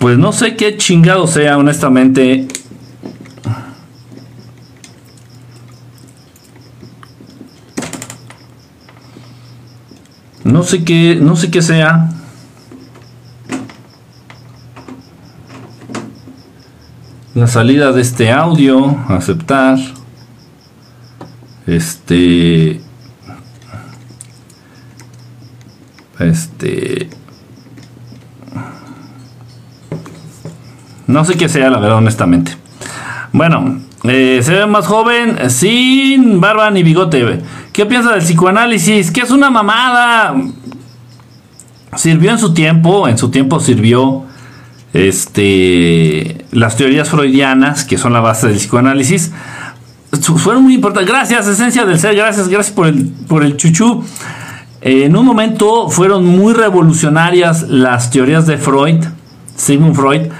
pues no sé qué chingado sea, honestamente. No sé qué, no sé qué sea. La salida de este audio, aceptar. Este este no sé qué sea la verdad honestamente. Bueno, eh, se ve más joven sin barba ni bigote. ¿Qué piensa del psicoanálisis? Que es una mamada. Sirvió en su tiempo, en su tiempo sirvió este, las teorías freudianas, que son la base del psicoanálisis. Fueron muy importantes. Gracias, esencia del ser. Gracias, gracias por el, por el en un momento fueron muy revolucionarias las teorías de Freud, Sigmund Freud,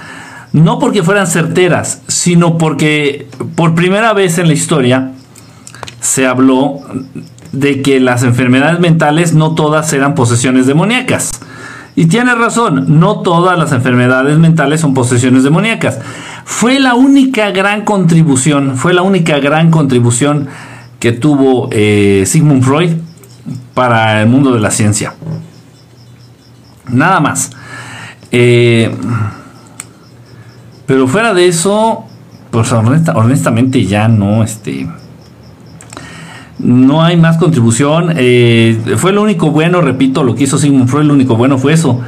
no porque fueran certeras, sino porque por primera vez en la historia se habló de que las enfermedades mentales no todas eran posesiones demoníacas. Y tiene razón, no todas las enfermedades mentales son posesiones demoníacas. Fue la única gran contribución, fue la única gran contribución que tuvo eh, Sigmund Freud para el mundo de la ciencia. Nada más. Eh, pero fuera de eso, pues honestamente ya no, este, no hay más contribución. Eh, fue lo único bueno, repito, lo que hizo Sigmund Freud, lo único bueno fue eso,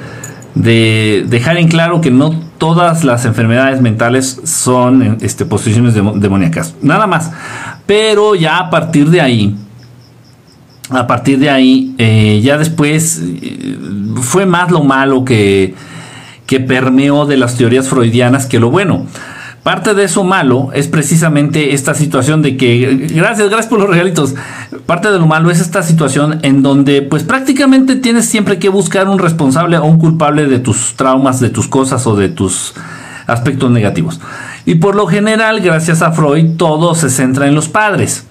de dejar en claro que no todas las enfermedades mentales son este, posiciones demoníacas, nada más. Pero ya a partir de ahí, a partir de ahí, eh, ya después eh, fue más lo malo que, que permeó de las teorías freudianas que lo bueno. Parte de eso malo es precisamente esta situación de que, gracias, gracias por los regalitos, parte de lo malo es esta situación en donde pues prácticamente tienes siempre que buscar un responsable o un culpable de tus traumas, de tus cosas o de tus aspectos negativos. Y por lo general, gracias a Freud, todo se centra en los padres.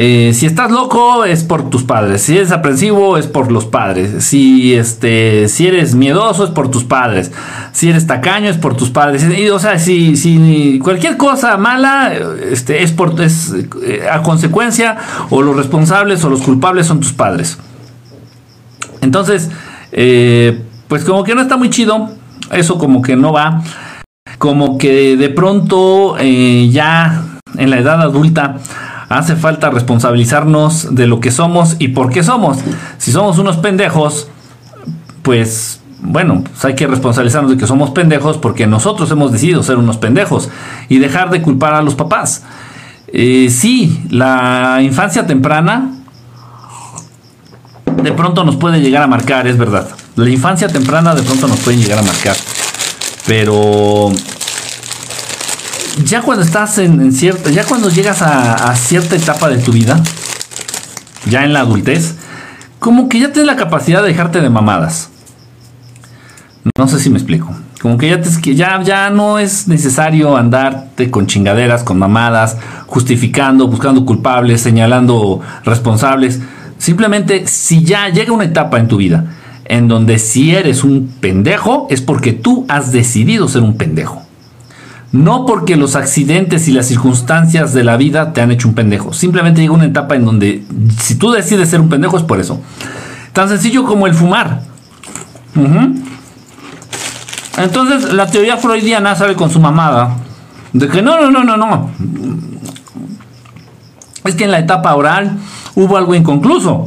Eh, si estás loco es por tus padres, si eres aprensivo es por los padres, si, este, si eres miedoso es por tus padres, si eres tacaño es por tus padres, o sea, si, si cualquier cosa mala este, es, por, es eh, a consecuencia o los responsables o los culpables son tus padres. Entonces, eh, pues como que no está muy chido, eso como que no va, como que de pronto ya en la edad adulta, hace falta responsabilizarnos de lo que somos y por qué somos. Si somos unos pendejos, pues bueno, pues hay que responsabilizarnos de que somos pendejos porque nosotros hemos decidido ser unos pendejos y dejar de culpar a los papás. Eh, sí, la infancia temprana de pronto nos puede llegar a marcar, es verdad. La infancia temprana de pronto nos puede llegar a marcar. Pero ya cuando estás en, cierta, ya cuando llegas a, cierta etapa de tu vida, ya en la adultez, como que ya tienes la capacidad de dejarte de mamadas. No sé si me explico. Como que ya, te, ya, ya no es necesario andarte con chingaderas, con mamadas, justificando, buscando culpables, señalando responsables. Simplemente, si ya llega una etapa en tu vida en donde si eres un pendejo, es porque tú has decidido ser un pendejo. No porque los accidentes y las circunstancias de la vida te han hecho un pendejo. Simplemente llega una etapa en donde si tú decides ser un pendejo es por eso. Tan sencillo como el fumar. Entonces la teoría freudiana sale con su mamada. De que no, no, no, no, no. Es que en la etapa oral hubo algo inconcluso.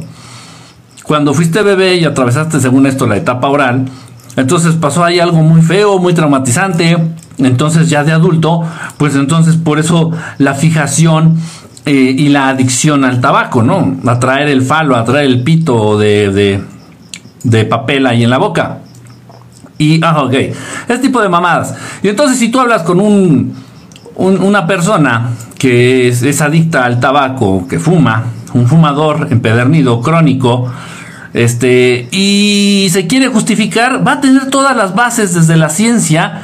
Cuando fuiste bebé y atravesaste según esto la etapa oral, entonces pasó ahí algo muy feo, muy traumatizante entonces ya de adulto, pues entonces por eso la fijación eh, y la adicción al tabaco, ¿no? Atraer el falo, atraer el pito de, de, papel ahí en la boca. Y, ah, ok, ese tipo de mamadas. Y entonces si tú hablas con un, una persona que es, es, adicta al tabaco, que fuma, un fumador empedernido, crónico, este, y se quiere justificar, va a tener todas las bases desde la ciencia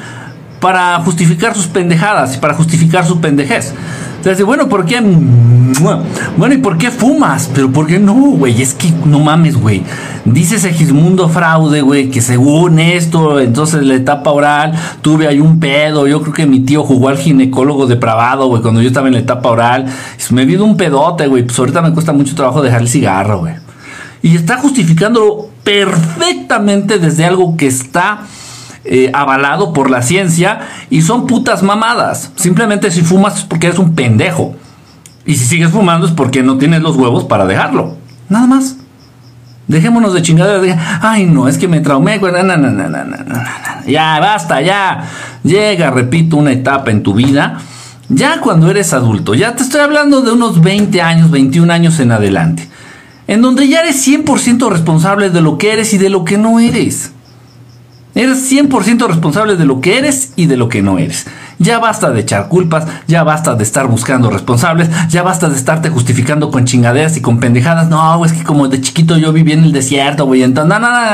para justificar sus pendejadas y para justificar su pendejez. Entonces, bueno, ¿por qué Bueno, ¿y por qué fumas? Pero ¿por qué no, güey? Es que no mames, güey. Dice Segismundo Fraude, güey, que según esto, entonces la etapa oral, tuve ahí un pedo. Yo creo que mi tío jugó al ginecólogo depravado, güey, cuando yo estaba en la etapa oral. Me vino un pedote, güey. Pues ahorita me cuesta mucho trabajo dejar el cigarro, güey. Y está justificándolo perfectamente desde algo que está eh, avalado por la ciencia y son putas mamadas. Simplemente si fumas es porque eres un pendejo. Y si sigues fumando es porque no tienes los huevos para dejarlo. Nada más. Dejémonos de chingaderas. Ay, no, es que me traumé. Ya, basta, ya. Llega, repito, una etapa en tu vida. Ya cuando eres adulto, ya te estoy hablando de unos 20 años, 21 años en adelante. En donde ya eres 100% responsable de lo que eres y de lo que no eres. Eres 100% responsable de lo que eres y de lo que no eres. Ya basta de echar culpas, ya basta de estar buscando responsables, ya basta de estarte justificando con chingaderas y con pendejadas. No, es que como de chiquito yo viví en el desierto, güey. Entonces, no, no, no,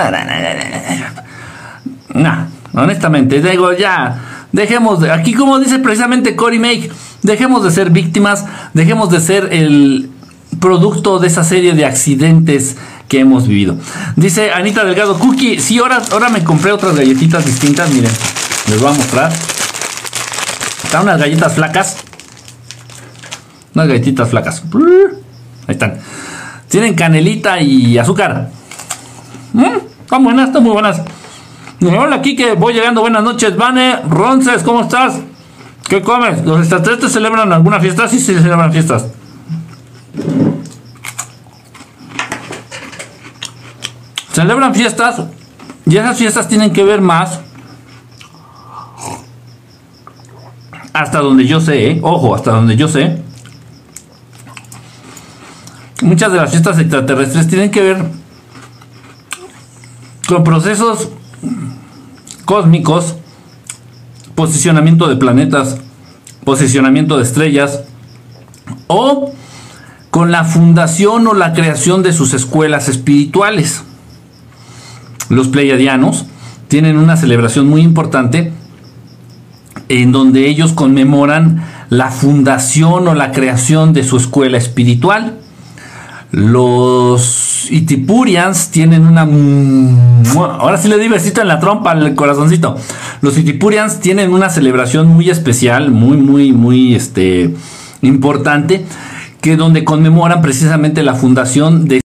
no, no, no, honestamente, digo, ya, dejemos de, aquí como dice precisamente Cory Make, dejemos de ser víctimas, dejemos de ser el producto de esa serie de accidentes hemos vivido. Dice Anita Delgado, Cookie, sí, ahora, ahora me compré otras galletitas distintas, miren, les voy a mostrar. Están unas galletas flacas. Unas galletitas flacas. Ahí están. Tienen canelita y azúcar. Mm, están buenas, están muy buenas. Hola, que voy llegando. Buenas noches, Vane. Ronces, ¿cómo estás? ¿Qué comes? ¿Los extraterrestres celebran alguna fiesta? Sí, sí, celebran fiestas. Celebran fiestas y esas fiestas tienen que ver más hasta donde yo sé, ¿eh? ojo, hasta donde yo sé. Muchas de las fiestas extraterrestres tienen que ver con procesos cósmicos, posicionamiento de planetas, posicionamiento de estrellas o con la fundación o la creación de sus escuelas espirituales los pleiadianos tienen una celebración muy importante en donde ellos conmemoran la fundación o la creación de su escuela espiritual. Los Itipurians tienen una... Ahora sí le di besito en la trompa al corazoncito. Los Itipurians tienen una celebración muy especial, muy, muy, muy este, importante, que donde conmemoran precisamente la fundación de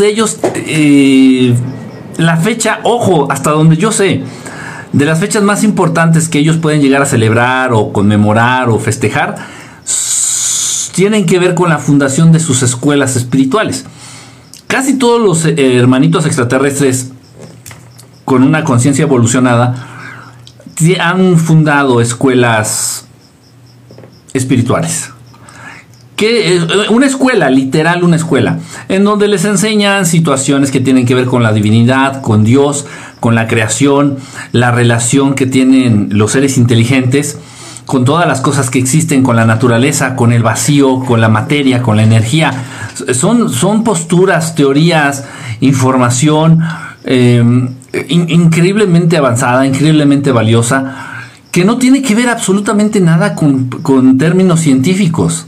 de ellos, eh, la fecha, ojo, hasta donde yo sé, de las fechas más importantes que ellos pueden llegar a celebrar o conmemorar o festejar, tienen que ver con la fundación de sus escuelas espirituales. Casi todos los eh, hermanitos extraterrestres con una conciencia evolucionada han fundado escuelas espirituales que eh, una escuela, literal una escuela, en donde les enseñan situaciones que tienen que ver con la divinidad, con Dios, con la creación, la relación que tienen los seres inteligentes con todas las cosas que existen, con la naturaleza, con el vacío, con la materia, con la energía. Son, son posturas, teorías, información em, increíblemente avanzada, increíblemente valiosa, que no tiene que ver absolutamente nada con, con términos científicos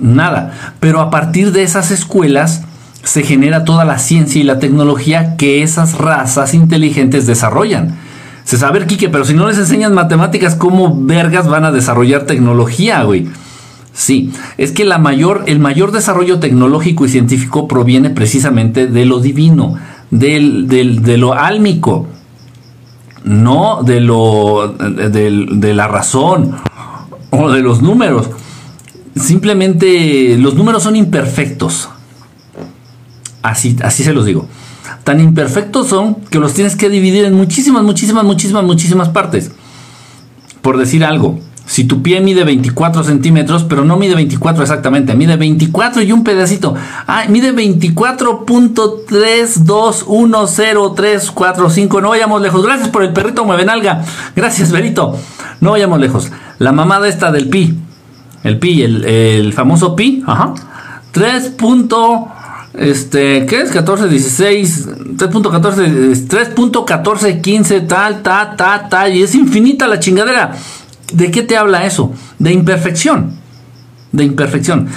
nada. Pero a partir de esas escuelas se genera toda la ciencia y la tecnología que esas razas inteligentes desarrollan. Se sabe, Quique, pero si no les enseñan matemáticas, ¿cómo vergas van a desarrollar tecnología, güey? Sí, es que la mayor, el mayor desarrollo tecnológico y científico proviene precisamente de lo divino, de lo álmico, no de, lo, de la razón o de los números. Simplemente los números son imperfectos. Así, así se los digo. Tan imperfectos son que los tienes que dividir en muchísimas, muchísimas, muchísimas, muchísimas partes. Por decir algo, si tu pie mide 24 centímetros, pero no mide 24 exactamente, mide 24 y un pedacito. Ah, mide 24.32103445. No vayamos lejos. Gracias por el perrito mueve nalga. Gracias, Berito. No vayamos lejos. La mamada esta del pi el pi, el, famoso pi, ajá, 3. Este, ¿qué es? 14, 16, 3.14, 3.14, 15, tal, tal, tal, tal. Y es infinita la chingadera. ¿De qué te habla eso? De imperfección. De imperfección.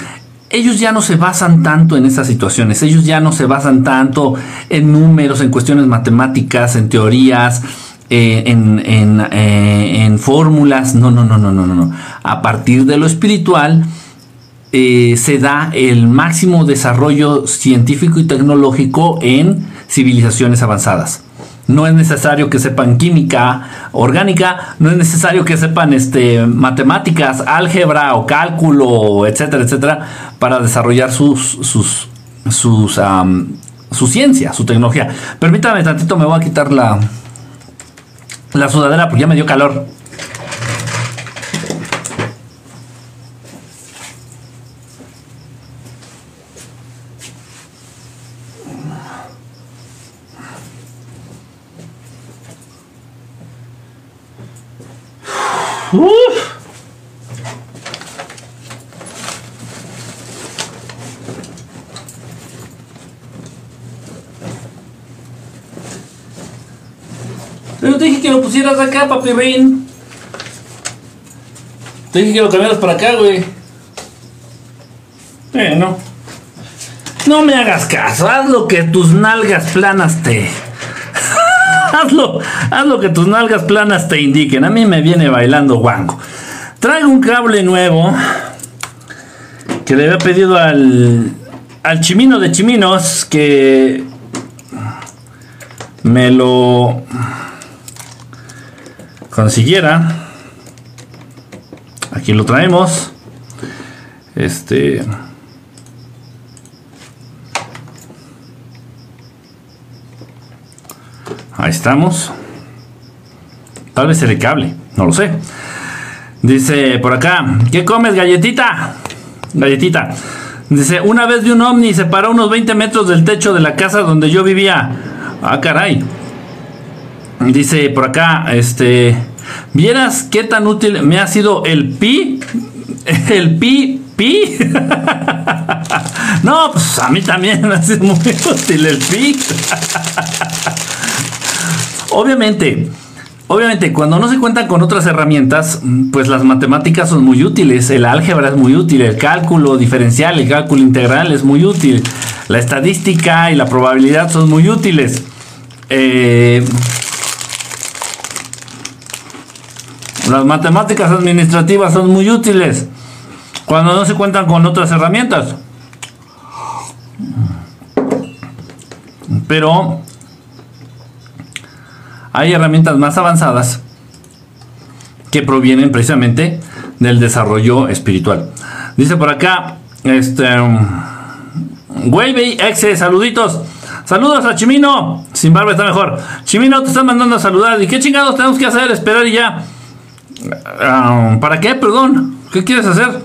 Ellos ya no se basan tanto en esas situaciones. Ellos ya no se basan tanto en números, en cuestiones matemáticas, en teorías. Eh, en, en, eh, en fórmulas, no, no, no, no, no, no. A partir de lo espiritual, eh, se da el máximo desarrollo científico y tecnológico en civilizaciones avanzadas. No es necesario que sepan química orgánica, no es necesario que sepan este, matemáticas, álgebra o cálculo, etcétera, etcétera, para desarrollar sus, sus, sus su ciencia, su tecnología. Permítame tantito, me voy a quitar la, la sudadera porque ya me dio calor. Uf. Pero te dije que lo pusieras acá, papi Rain. Te dije que lo cambiaras para acá, güey. Eh, no. No me hagas caso, haz lo que tus nalgas planas te hazlo, haz lo que tus nalgas planas te indiquen. A mí me viene bailando guango. Traigo un cable nuevo que le había pedido al, al chimino de chiminos que me lo consiguiera. Aquí lo traemos. Este. Ahí estamos. Tal vez el cable, no lo sé. Dice por acá, ¿qué comes, galletita? Galletita. Dice, una vez de un ovni se paró unos 20 metros del techo de la casa donde yo vivía. Ah, caray. Dice por acá, este, ¿vieras qué tan útil me ha sido el pi? El pi, pi. no, pues a mí también me ha sido muy útil el pi. Obviamente, obviamente, cuando no se cuentan con otras herramientas, pues las matemáticas son muy útiles, el álgebra es muy útil, el cálculo diferencial, el cálculo integral es muy útil, la estadística y la probabilidad son muy útiles. Eh, las matemáticas administrativas son muy útiles cuando no se cuentan con otras herramientas. Pero hay herramientas más avanzadas que provienen precisamente del desarrollo espiritual. Dice por acá, este, Wavy Exe, saluditos. Saludos a Chimino. Sin barba está mejor. Chimino, te están mandando a saludar. ¿Y qué chingados tenemos que hacer? Esperar y ya. Ah, ¿Para qué? Perdón. ¿Qué quieres hacer?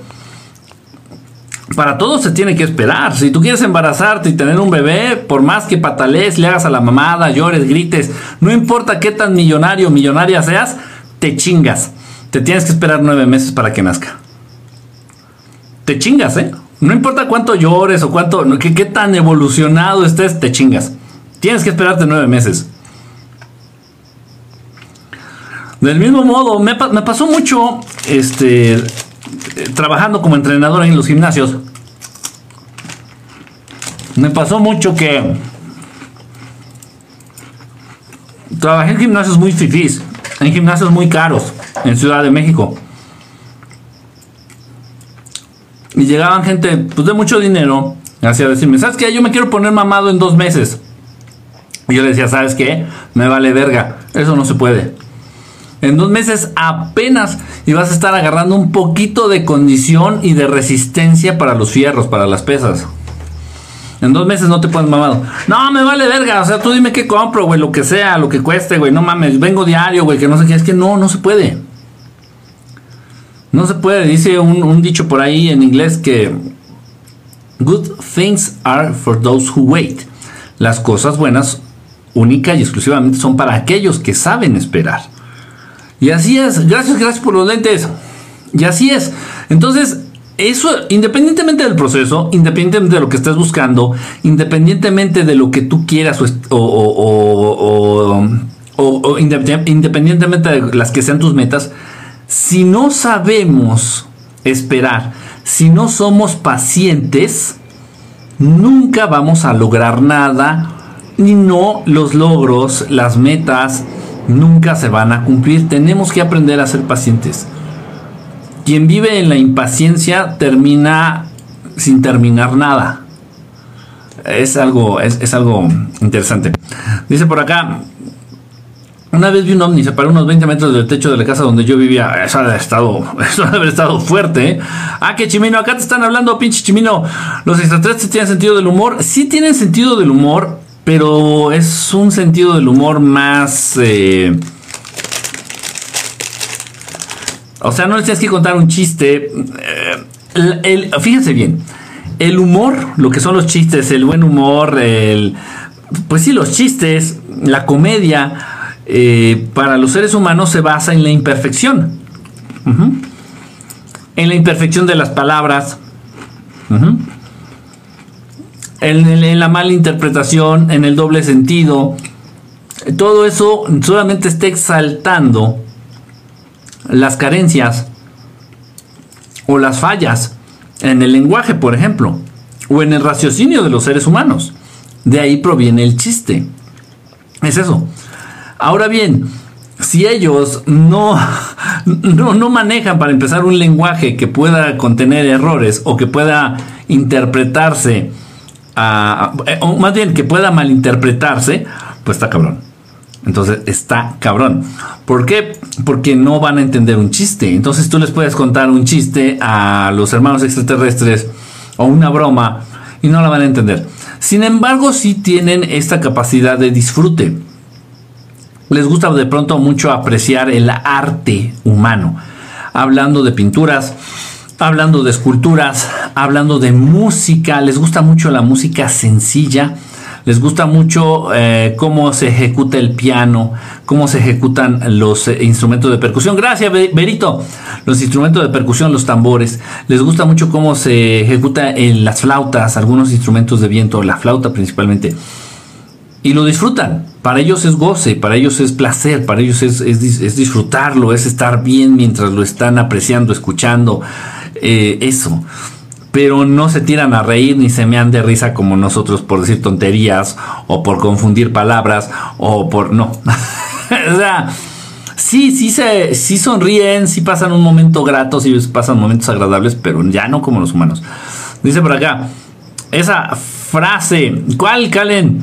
para todo se tiene que esperar. Si tú quieres embarazarte y tener un bebé, por más que patalees, le hagas a la mamada, llores, grites, no importa qué tan millonario o millonaria seas, te chingas. Te tienes que esperar nueve meses para que nazca. Te chingas, ¿eh? No importa cuánto llores o cuánto, qué, qué tan evolucionado estés, te chingas. Tienes que esperarte nueve meses. Del mismo modo, me, pasó mucho, este, trabajando como entrenador en los gimnasios, me pasó mucho que trabajé en gimnasios muy fifís, en gimnasios muy caros, en Ciudad de México. Y llegaban gente pues, de mucho dinero hacia decirme, ¿sabes qué? Yo me quiero poner mamado en dos meses. Y yo le decía, ¿sabes qué? Me vale verga. Eso no se puede. En dos meses apenas y vas a estar agarrando un poquito de condición y de resistencia para los fierros, para las pesas. En dos meses no te pones mamado. No, me vale verga. O sea, tú dime qué compro, güey. Lo que sea, lo que cueste, güey. No mames. Vengo diario, güey. Que no sé qué. Es que no, no se puede. No se puede. Dice un, un dicho por ahí en inglés que... Good things are for those who wait. Las cosas buenas única y exclusivamente son para aquellos que saben esperar. Y así es. Gracias, gracias por los lentes. Y así es. Entonces, eso, independientemente del proceso, independientemente de lo que estés buscando, independientemente de lo que tú quieras o, o independientemente de las que sean tus metas, si no sabemos esperar, si no somos pacientes, nunca vamos a lograr nada y no los logros, las metas, nunca se van a cumplir. Tenemos que aprender a ser pacientes. Quien vive en la impaciencia termina sin terminar nada. Es algo, es, algo interesante. Dice por acá, una vez vi un ovni, se paró unos 20 metros del techo de la casa donde yo vivía. Eso ha estado, eso haber estado fuerte. ¿eh? Ah, que Chimino, acá te están hablando, pinche Chimino. Los extraterrestres tienen sentido del humor. Sí tienen sentido del humor, pero es un sentido del humor más... Eh, o sea, no les tienes que contar un chiste. Eh, fíjense bien, el humor, lo que son los chistes, el buen humor, el, pues sí, los chistes, la comedia, eh, para los seres humanos se basa en la imperfección. En la imperfección de las palabras. En, la mala interpretación, en el doble sentido. Todo eso solamente está exaltando las carencias o las fallas en el lenguaje, por ejemplo, o en el raciocinio de los seres humanos. De ahí proviene el chiste. Es eso. Ahora bien, si ellos no, no, manejan para empezar un lenguaje que pueda contener errores o que pueda interpretarse, o más bien que pueda malinterpretarse, pues está cabrón. Entonces está cabrón. ¿Por qué? Porque no van a entender un chiste. Entonces tú les puedes contar un chiste a los hermanos extraterrestres o una broma y no la van a entender. Sin embargo, sí tienen esta capacidad de disfrute. Les gusta de pronto mucho apreciar el arte humano. Hablando de pinturas, hablando de esculturas, hablando de música. Les gusta mucho la música sencilla les gusta mucho eh, cómo se ejecuta el piano, cómo se ejecutan los eh, instrumentos de percusión. Gracias, Berito. Los instrumentos de percusión, los tambores. Les gusta mucho cómo se ejecuta en las flautas, algunos instrumentos de viento, la flauta principalmente. Y lo disfrutan. Para ellos es goce, para ellos es placer, para ellos es, disfrutarlo, es estar bien mientras lo están apreciando, escuchando. Eh, eso pero no se tiran a reír ni se mean de risa como nosotros por decir tonterías o por confundir palabras o por no. o sea, sí, sí se sí sonríen, sí pasan un momento grato, sí pasan momentos agradables, pero ya no como los humanos. Dice por acá, esa frase, ¿cuál, Calen?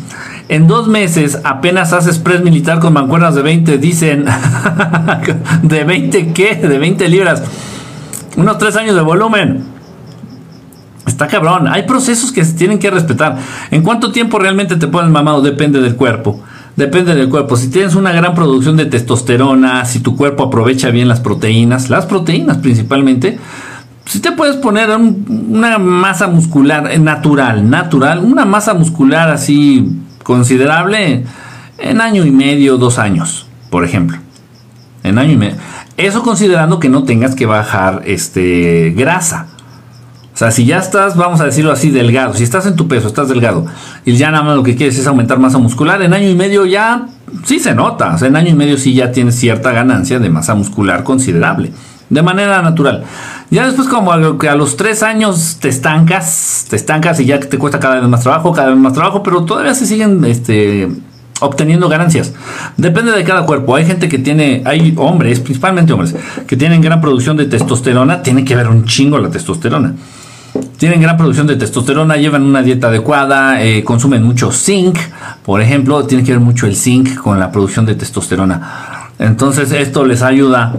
En dos meses apenas haces press militar con mancuernas de 20, dicen. ¿De 20 qué? De 20 libras. Unos tres años de volumen. Está cabrón. Hay procesos que se tienen que respetar. ¿En cuánto tiempo realmente te pones mamado? Depende del cuerpo. Depende del cuerpo. Si tienes una gran producción de testosterona, si tu cuerpo aprovecha bien las proteínas, las proteínas principalmente, si te puedes poner una masa muscular natural, natural, una masa muscular así considerable en año y medio, dos años, por ejemplo. En año y medio. Eso considerando que no tengas que bajar este grasa. O sea, si ya estás, vamos a decirlo así, delgado, si estás en tu peso, estás delgado, y ya nada más lo que quieres es aumentar masa muscular, en año y medio ya sí se nota. O sea, en año y medio sí ya tienes cierta ganancia de masa muscular considerable, de manera natural. Ya después, como que a los tres años te estancas, te estancas y ya te cuesta cada vez más trabajo, cada vez más trabajo, pero todavía se siguen este, obteniendo ganancias. Depende de cada cuerpo. Hay gente que tiene, hay hombres, principalmente hombres, que tienen gran producción de testosterona, tiene que ver un chingo la testosterona. Tienen gran producción de testosterona, llevan una dieta adecuada, eh, consumen mucho zinc, por ejemplo, tiene que ver mucho el zinc con la producción de testosterona. Entonces esto les ayuda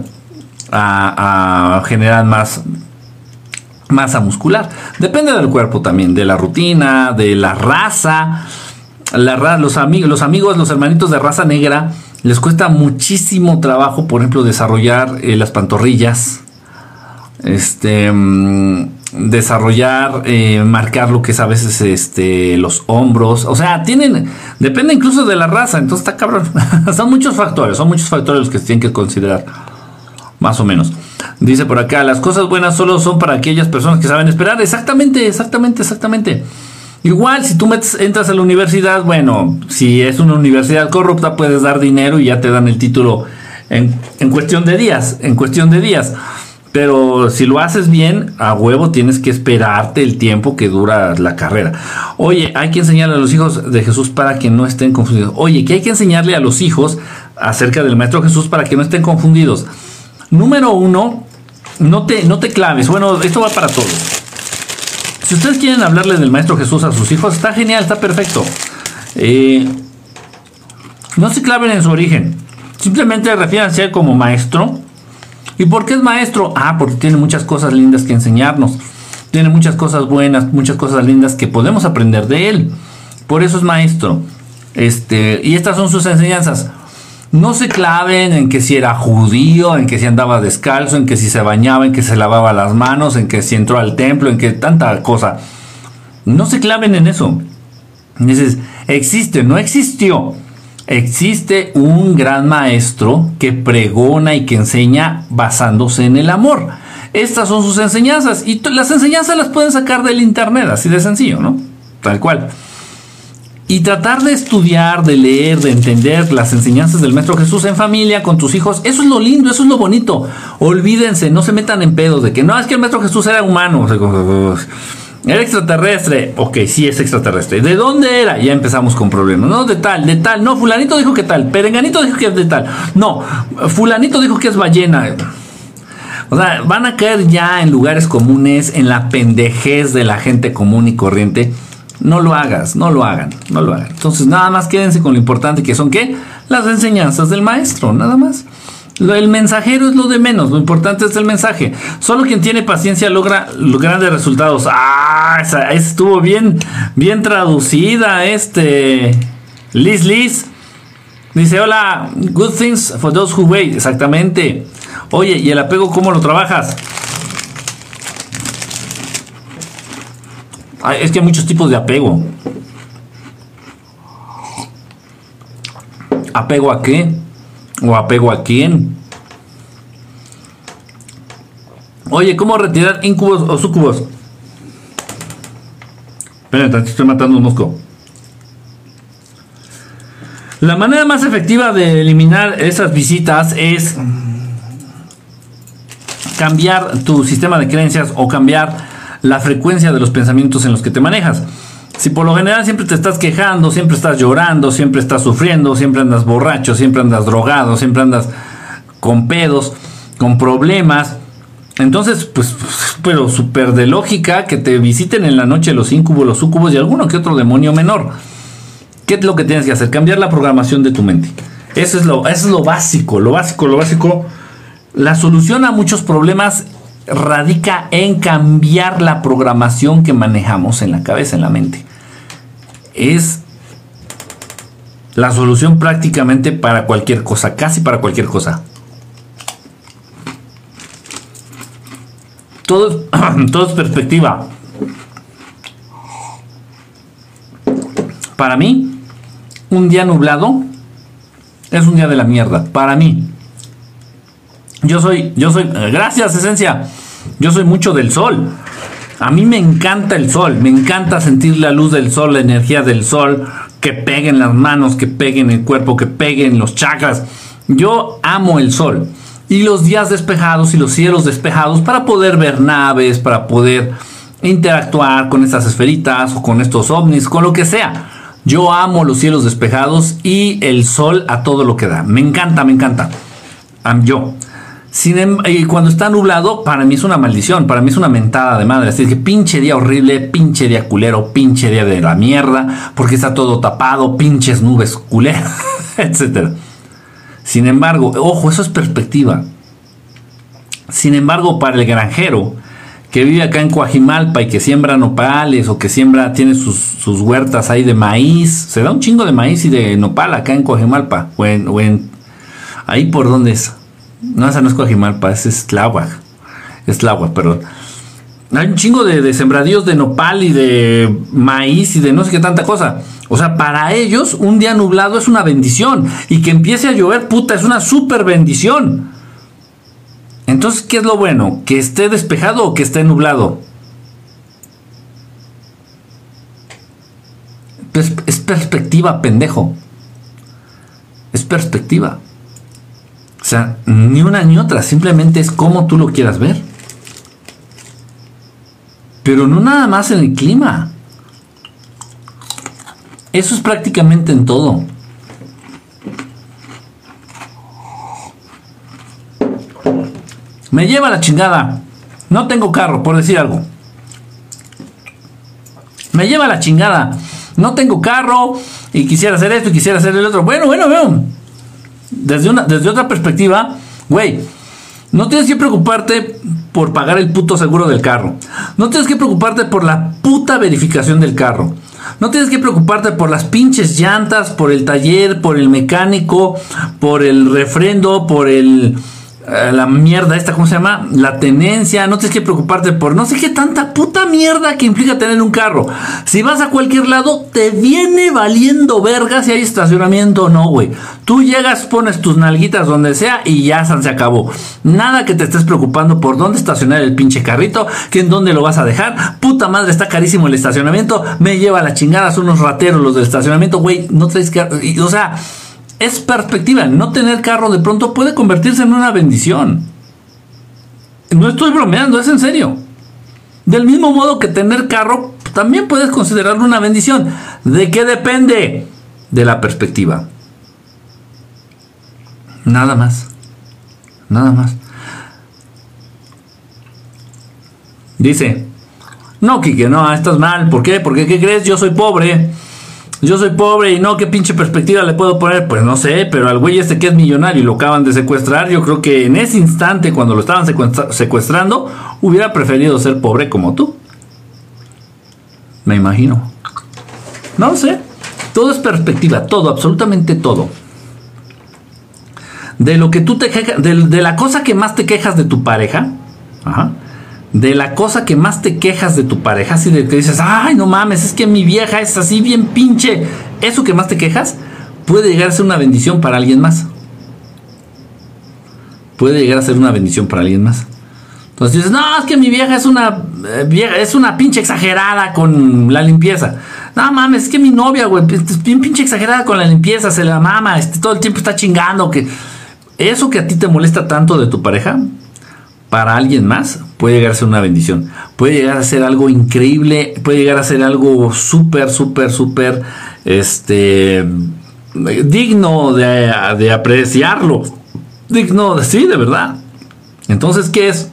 a, generar más masa muscular. Depende del cuerpo también, de la rutina, de la raza. La, los, amigos, los amigos, los hermanitos de raza negra, les cuesta muchísimo trabajo, por ejemplo, desarrollar eh, las pantorrillas. Este. Mm, desarrollar, eh, marcar lo que es a veces este, los hombros. O sea, tienen, depende incluso de la raza, entonces está cabrón. son muchos factores, son muchos factores los que se tienen que considerar, más o menos. Dice por acá, las cosas buenas solo son para aquellas personas que saben esperar. Exactamente, exactamente, exactamente. Igual, si tú metes, entras a la universidad, bueno, si es una universidad corrupta, puedes dar dinero y ya te dan el título en, en cuestión de días, en cuestión de días. Pero si lo haces bien, a huevo tienes que esperarte el tiempo que dura la carrera. Oye, hay que enseñarle a los hijos de Jesús para que no estén confundidos. Oye, que hay que enseñarle a los hijos acerca del Maestro Jesús para que no estén confundidos. Número uno, no te, no te claves. Bueno, esto va para todos. Si ustedes quieren hablarle del Maestro Jesús a sus hijos, está genial, está perfecto. Eh, no se claven en su origen. Simplemente refiéranse como maestro ¿Y por qué es maestro? Ah, porque tiene muchas cosas lindas que enseñarnos. Tiene muchas cosas buenas, muchas cosas lindas que podemos aprender de él. Por eso es maestro. Este, y estas son sus enseñanzas. No se claven en que si era judío, en que si andaba descalzo, en que si se bañaba, en que se lavaba las manos, en que si entró al templo, en que tanta cosa. No se claven en eso. Dices, existe, no existió. Existe un gran maestro que pregona y que enseña basándose en el amor. Estas son sus enseñanzas y las enseñanzas las pueden sacar del internet, así de sencillo, ¿no? Tal cual. Y tratar de estudiar, de leer, de entender las enseñanzas del Maestro Jesús en familia, con tus hijos, eso es lo lindo, eso es lo bonito. Olvídense, no se metan en pedos de que no, es que el Maestro Jesús era humano. Era extraterrestre. Ok, sí es extraterrestre. ¿De dónde era? Ya empezamos con problemas. No, de tal, de tal. No, fulanito dijo que tal. Perenganito dijo que es de tal. No, fulanito dijo que es ballena. O sea, van a caer ya en lugares comunes, en la pendejez de la gente común y corriente. No lo hagas, no lo hagan, no lo hagan. Entonces, nada más quédense con lo importante que son, ¿qué? Las enseñanzas del maestro, nada más. El mensajero es lo de menos, lo importante es el mensaje. Solo quien tiene paciencia logra grandes resultados. Ah, esa, estuvo bien, bien traducida, este. Liz Liz. Dice, hola, good things for those who wait. Exactamente. Oye, ¿y el apego cómo lo trabajas? Es que hay muchos tipos de apego. ¿Apego a qué? ¿O apego a quién? Oye, ¿cómo retirar incubos o sucubos? Espera, estoy matando un mosco. La manera más efectiva de eliminar esas visitas es cambiar tu sistema de creencias o cambiar la frecuencia de los pensamientos en los que te manejas. Si por lo general siempre te estás quejando, siempre estás llorando, siempre estás sufriendo, siempre andas borracho, siempre andas drogado, siempre andas con pedos, con problemas, entonces, pues, pero súper de lógica que te visiten en la noche los íncubos, los sucubos y alguno que otro demonio menor. ¿Qué es lo que tienes que hacer? Cambiar la programación de tu mente. Eso es lo, eso es lo básico, lo básico, lo básico. La solución a muchos problemas radica en cambiar la programación que manejamos en la cabeza, en la mente es la solución prácticamente para cualquier cosa, casi para cualquier cosa. Todo, es perspectiva. Para mí, un día nublado es un día de la mierda. Para mí. Yo soy, yo soy, gracias esencia. Yo soy mucho del sol. A mí me encanta el sol, me encanta sentir la luz del sol, la energía del sol, que pegue en las manos, que pegue en el cuerpo, que pegue en los chakras. Yo amo el sol y los días despejados y los cielos despejados para poder ver naves, para poder interactuar con estas esferitas o con estos ovnis, con lo que sea. Yo amo los cielos despejados y el sol a todo lo que da. Me encanta, me encanta. yo. Sin, em, y cuando está nublado, para mí es una maldición, para mí es una mentada de madre. Así que pinche día horrible, pinche día culero, pinche día de la mierda, porque está todo tapado, pinches nubes culeras, etc. Sin embargo, ojo, eso es perspectiva. Sin embargo, para el granjero que vive acá en Coajimalpa y que siembra nopales o que siembra, tiene sus, huertas ahí de maíz, se da un chingo de maíz y de nopal acá en Coajimalpa, o en, o en ahí por donde es no, esa no es Coajimalpa, es Tláhuac. Es Tláhuac, perdón. Hay un chingo de, sembradíos de nopal y de maíz y de no sé qué tanta cosa. O sea, para ellos un día nublado es una bendición. Y que empiece a llover, puta, es una super bendición. Entonces, ¿qué es lo bueno? ¿Que esté despejado o que esté nublado? Es perspectiva, pendejo. Es perspectiva. O sea, ni una ni otra, simplemente es como tú lo quieras ver. Pero no nada más en el clima. Eso es prácticamente en todo. Me lleva la chingada. No tengo carro, por decir algo. Me lleva la chingada. No tengo carro y quisiera hacer esto y quisiera hacer el otro. Bueno, bueno, bueno. Desde, una, desde otra perspectiva, güey, no tienes que preocuparte por pagar el puto seguro del carro. No tienes que preocuparte por la puta verificación del carro. No tienes que preocuparte por las pinches llantas, por el taller, por el mecánico, por el refrendo, por el la mierda esta, ¿cómo se llama? La tenencia, no tienes que preocuparte por no sé qué tanta puta mierda que implica tener un carro. Si vas a cualquier lado, te viene valiendo verga si hay estacionamiento o no, güey. Tú llegas, pones tus nalguitas donde sea y ya se acabó. Nada que te estés preocupando por dónde estacionar el pinche carrito, que en dónde lo vas a dejar. Puta madre, está carísimo el estacionamiento, me lleva la chingada, son unos rateros los del estacionamiento, güey. No traes que... O sea es perspectiva. No tener carro de pronto puede convertirse en una bendición. No estoy bromeando, es en serio. Del mismo modo que tener carro también puedes considerarlo una bendición. ¿De qué depende? De la perspectiva. Nada más. Nada más. Dice, no, Kike, no, estás mal. ¿Por qué? Porque, ¿qué crees? Yo soy pobre yo soy pobre y no, ¿qué pinche perspectiva le puedo poner? Pues no sé, pero al güey este que es millonario y lo acaban de secuestrar, yo creo que en ese instante, cuando lo estaban secuestrando, hubiera preferido ser pobre como tú. Me imagino. No sé. Todo es perspectiva, todo, absolutamente todo. De lo que tú te quejas, de, de la cosa que más te quejas de tu pareja, ajá, de la cosa que más te quejas de tu pareja, así de que dices, ay, no mames, es que mi vieja es así bien pinche. Eso que más te quejas puede llegar a ser una bendición para alguien más. Puede llegar a ser una bendición para alguien más. Entonces dices, no, es que mi vieja es una eh, vieja, es una pinche exagerada con la limpieza. No mames, es que mi novia, güey, es bien pinche exagerada con la limpieza, se la mama, este, todo el tiempo está chingando. Que... Eso que a ti te molesta tanto de tu pareja, para alguien más puede llegar a ser una bendición. Puede llegar a ser algo increíble, puede llegar a ser algo súper, súper, súper, este, digno de, de apreciarlo. Digno, de, sí, de verdad. Entonces, ¿qué es?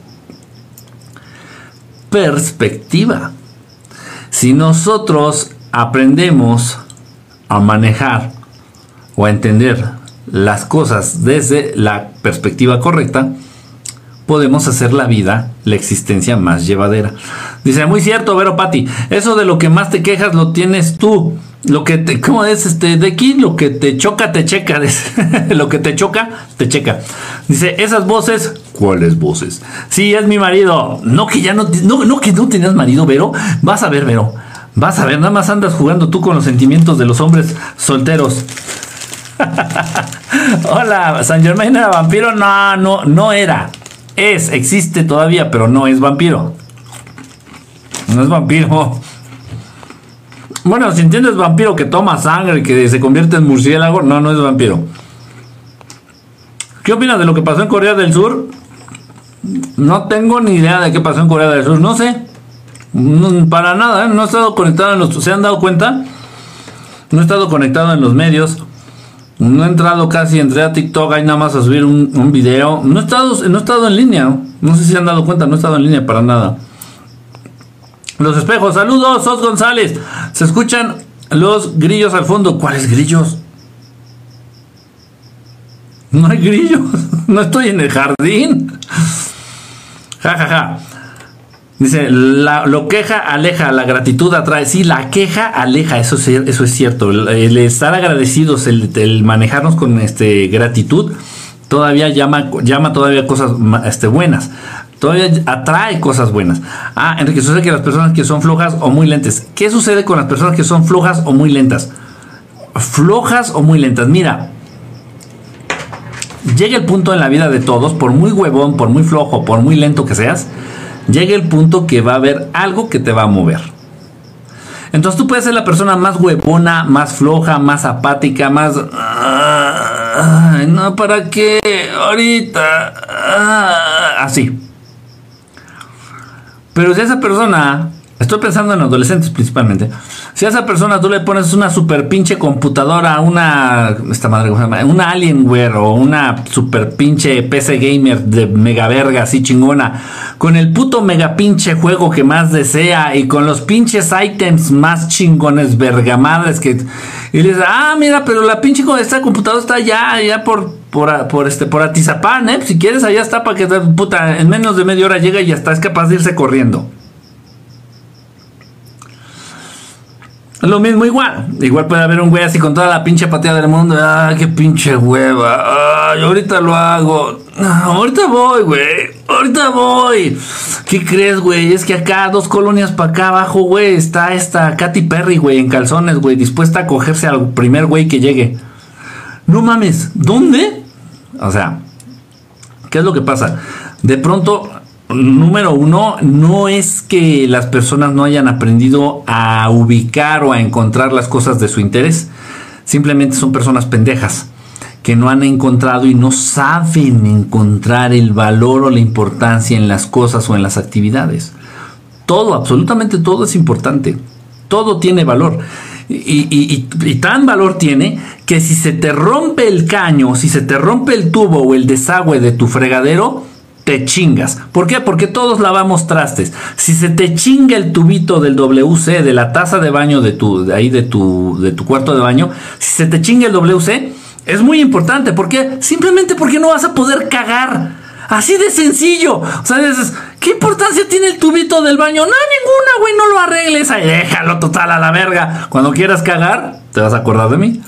Perspectiva. Si nosotros aprendemos a manejar o a entender las cosas desde la perspectiva correcta, podemos hacer la vida, la existencia más llevadera. Dice, muy cierto, Vero Pati, eso de lo que más te quejas lo tienes tú. Lo que te, ¿cómo es este? De aquí, lo que te choca, te checa. lo que te choca, te checa. Dice, esas voces, ¿cuáles voces? Sí, es mi marido. No que ya no, no, no que no tenías marido, Vero. Vas a ver, Vero. Vas a ver, nada más andas jugando tú con los sentimientos de los hombres solteros. Hola, San Germain era vampiro. No, no, no era. Es, existe todavía, pero no es vampiro. No es vampiro. Bueno, si entiendes vampiro que toma sangre que se convierte en murciélago, no, no es vampiro. ¿Qué opinas de lo que pasó en Corea del Sur? No tengo ni idea de qué pasó en Corea del Sur, no sé. para nada, ¿eh? no he estado conectado en los... ¿Se han dado cuenta? No he estado conectado en los medios. No he entrado casi, entré a TikTok ahí nada más a subir un, video. No he, estado, no he estado en línea. No sé si se han dado cuenta, no he estado en línea para nada. Los espejos, saludos, Sos González. Se escuchan los grillos al fondo. ¿Cuáles grillos? No hay grillos. No estoy en el jardín. Ja, ja, ja. Dice, la, lo queja aleja, la gratitud atrae. Sí, la queja aleja, eso es, eso es cierto. El, estar agradecidos, el, manejarnos con este, gratitud, todavía llama, llama todavía cosas este, buenas. Todavía atrae cosas buenas. Ah, Enrique, sucede que las personas que son flojas o muy lentas. ¿Qué sucede con las personas que son flojas o muy lentas? Flojas o muy lentas. Mira, llega el punto en la vida de todos, por muy huevón, por muy flojo, por muy lento que seas, llega el punto que va a haber algo que te va a mover. Entonces tú puedes ser la persona más huevona, más floja, más apática, más... no, ¿para qué? Ahorita. así. Pero si esa persona Estoy pensando en adolescentes principalmente. Si a esa persona tú le pones una super pinche computadora, una. Esta madre, una Alienware o una super pinche PC gamer de mega verga así chingona, con el puto mega pinche juego que más desea y con los pinches items más chingones vergamadres que. Y le dices, ah, mira, pero la pinche con esta computadora está ya, ya por, por, este, por Atizapán, ¿eh? Si quieres, allá está para que, puta, en menos de media hora llega y ya está, es capaz de irse corriendo. Lo mismo igual. Igual puede haber un güey así con toda la pinche patía del mundo. Ah, qué pinche hueva. Ay, ahorita lo hago. ahorita voy, güey. Ahorita voy. ¿Qué crees, güey? Es que acá, dos colonias para acá abajo, güey, está esta Katy Perry, güey, en calzones, güey, dispuesta a cogerse al primer güey que llegue. No mames, ¿dónde? O sea, ¿qué es lo que pasa? De pronto número uno, no es que las personas no hayan aprendido a ubicar o a encontrar las cosas de su interés, simplemente son personas pendejas que no han encontrado y no saben encontrar el valor o la importancia en las cosas o en las actividades. Todo, absolutamente todo es importante. Todo tiene valor. Y, y, tan valor tiene que si se te rompe el caño, si se te rompe el tubo o el desagüe de tu fregadero, te chingas. ¿Por qué? Porque todos lavamos trastes. Si se te chinga el tubito del WC, de la taza de baño de tu, de ahí de tu, de tu cuarto de baño, si se te chinga el WC, es muy importante. ¿Por qué? Simplemente porque no vas a poder cagar. Así de sencillo. O sea, dices, ¿qué importancia tiene el tubito del baño? No, ninguna, güey, no lo arregles. Ahí déjalo total a la verga. Cuando quieras cagar, te vas a acordar de mí.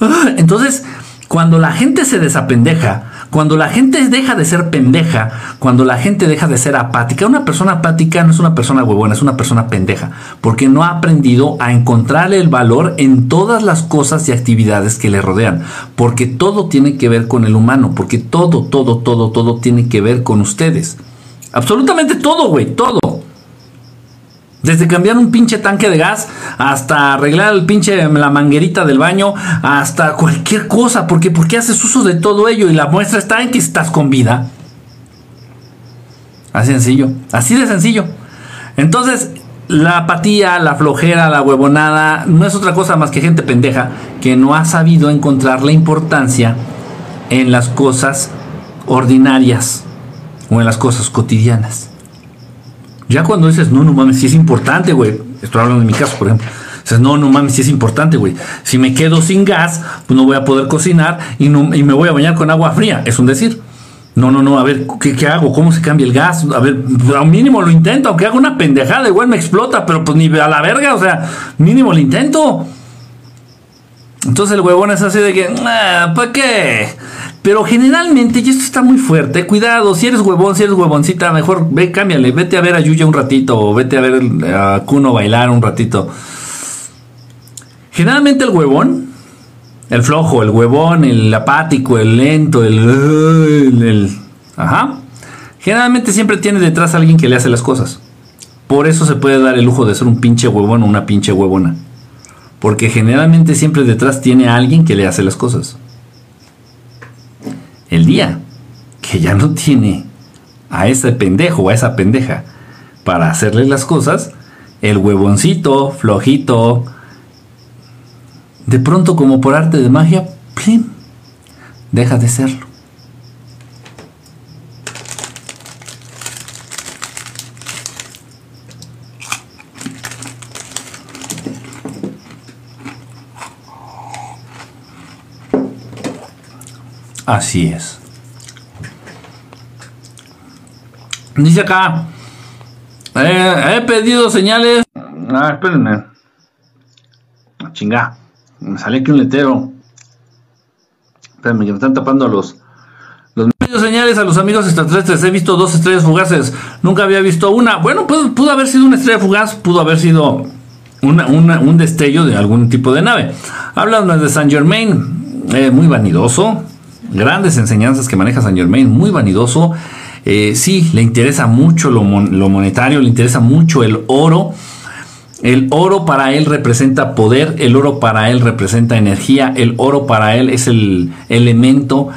Ah, entonces, cuando la gente se desapendeja, cuando la gente deja de ser pendeja, cuando la gente deja de ser apática, una persona apática no es una persona huevona, es una persona pendeja, porque no ha aprendido a encontrar el valor en todas las cosas y actividades que le rodean, porque todo tiene que ver con el humano, porque todo, todo, todo, todo tiene que ver con ustedes. Absolutamente todo, güey, todo. Desde cambiar un pinche tanque de gas hasta arreglar el pinche la manguerita del baño, hasta cualquier cosa, porque ¿por qué haces uso de todo ello? Y la muestra está en que estás con vida. Así sencillo, así de sencillo. Entonces, la apatía, la flojera, la huevonada, no es otra cosa más que gente pendeja que no ha sabido encontrar la importancia en las cosas ordinarias o en las cosas cotidianas. Ya cuando dices, no, no mames, si es importante, güey. Estoy hablando de mi caso, por ejemplo. Dices, no, no mames, si es importante, güey. Si me quedo sin gas, pues no voy a poder cocinar y, no, y me voy a bañar con agua fría. Es un decir. No, no, no, a ver, ¿qué, ¿qué, hago? ¿Cómo se cambia el gas? A ver, al mínimo lo intento, aunque haga una pendejada, igual me explota, pero pues ni a la verga, o sea, mínimo lo intento. Entonces el huevón es así de que, ¿para qué? Pero generalmente, y esto está muy fuerte, cuidado, si eres huevón, si eres huevoncita, mejor ve, cámbiale, vete a ver a Yuya un ratito, o vete a ver a Kuno bailar un ratito. Generalmente el huevón, el flojo, el huevón, el apático, el lento, el, el, Ajá. Generalmente siempre tiene detrás a alguien que le hace las cosas. Por eso se puede dar el lujo de ser un pinche huevón o una pinche huevona. Porque generalmente siempre detrás tiene a alguien que le hace las cosas el día que ya no tiene a ese pendejo o a esa pendeja para hacerle las cosas, el huevoncito, flojito, de pronto como por arte de magia, ¡plim! deja de serlo. Así es. Dice acá. Eh, he pedido señales. Ah, espérenme. Chinga. Me sale aquí un letero. Espérenme, que me están tapando los. Los medios señales a los amigos extraterrestres. He visto dos estrellas fugaces. Nunca había visto una. Bueno, pudo, pudo haber sido una estrella fugaz. Pudo haber sido un destello de algún tipo de nave. Hablan de Saint Germain. Eh, muy vanidoso grandes enseñanzas que maneja Saint Germain, muy vanidoso. Eh, sí, le interesa mucho lo, lo monetario, le interesa mucho el oro. El oro para él representa poder, el oro para él representa energía, el oro para él es el elemento,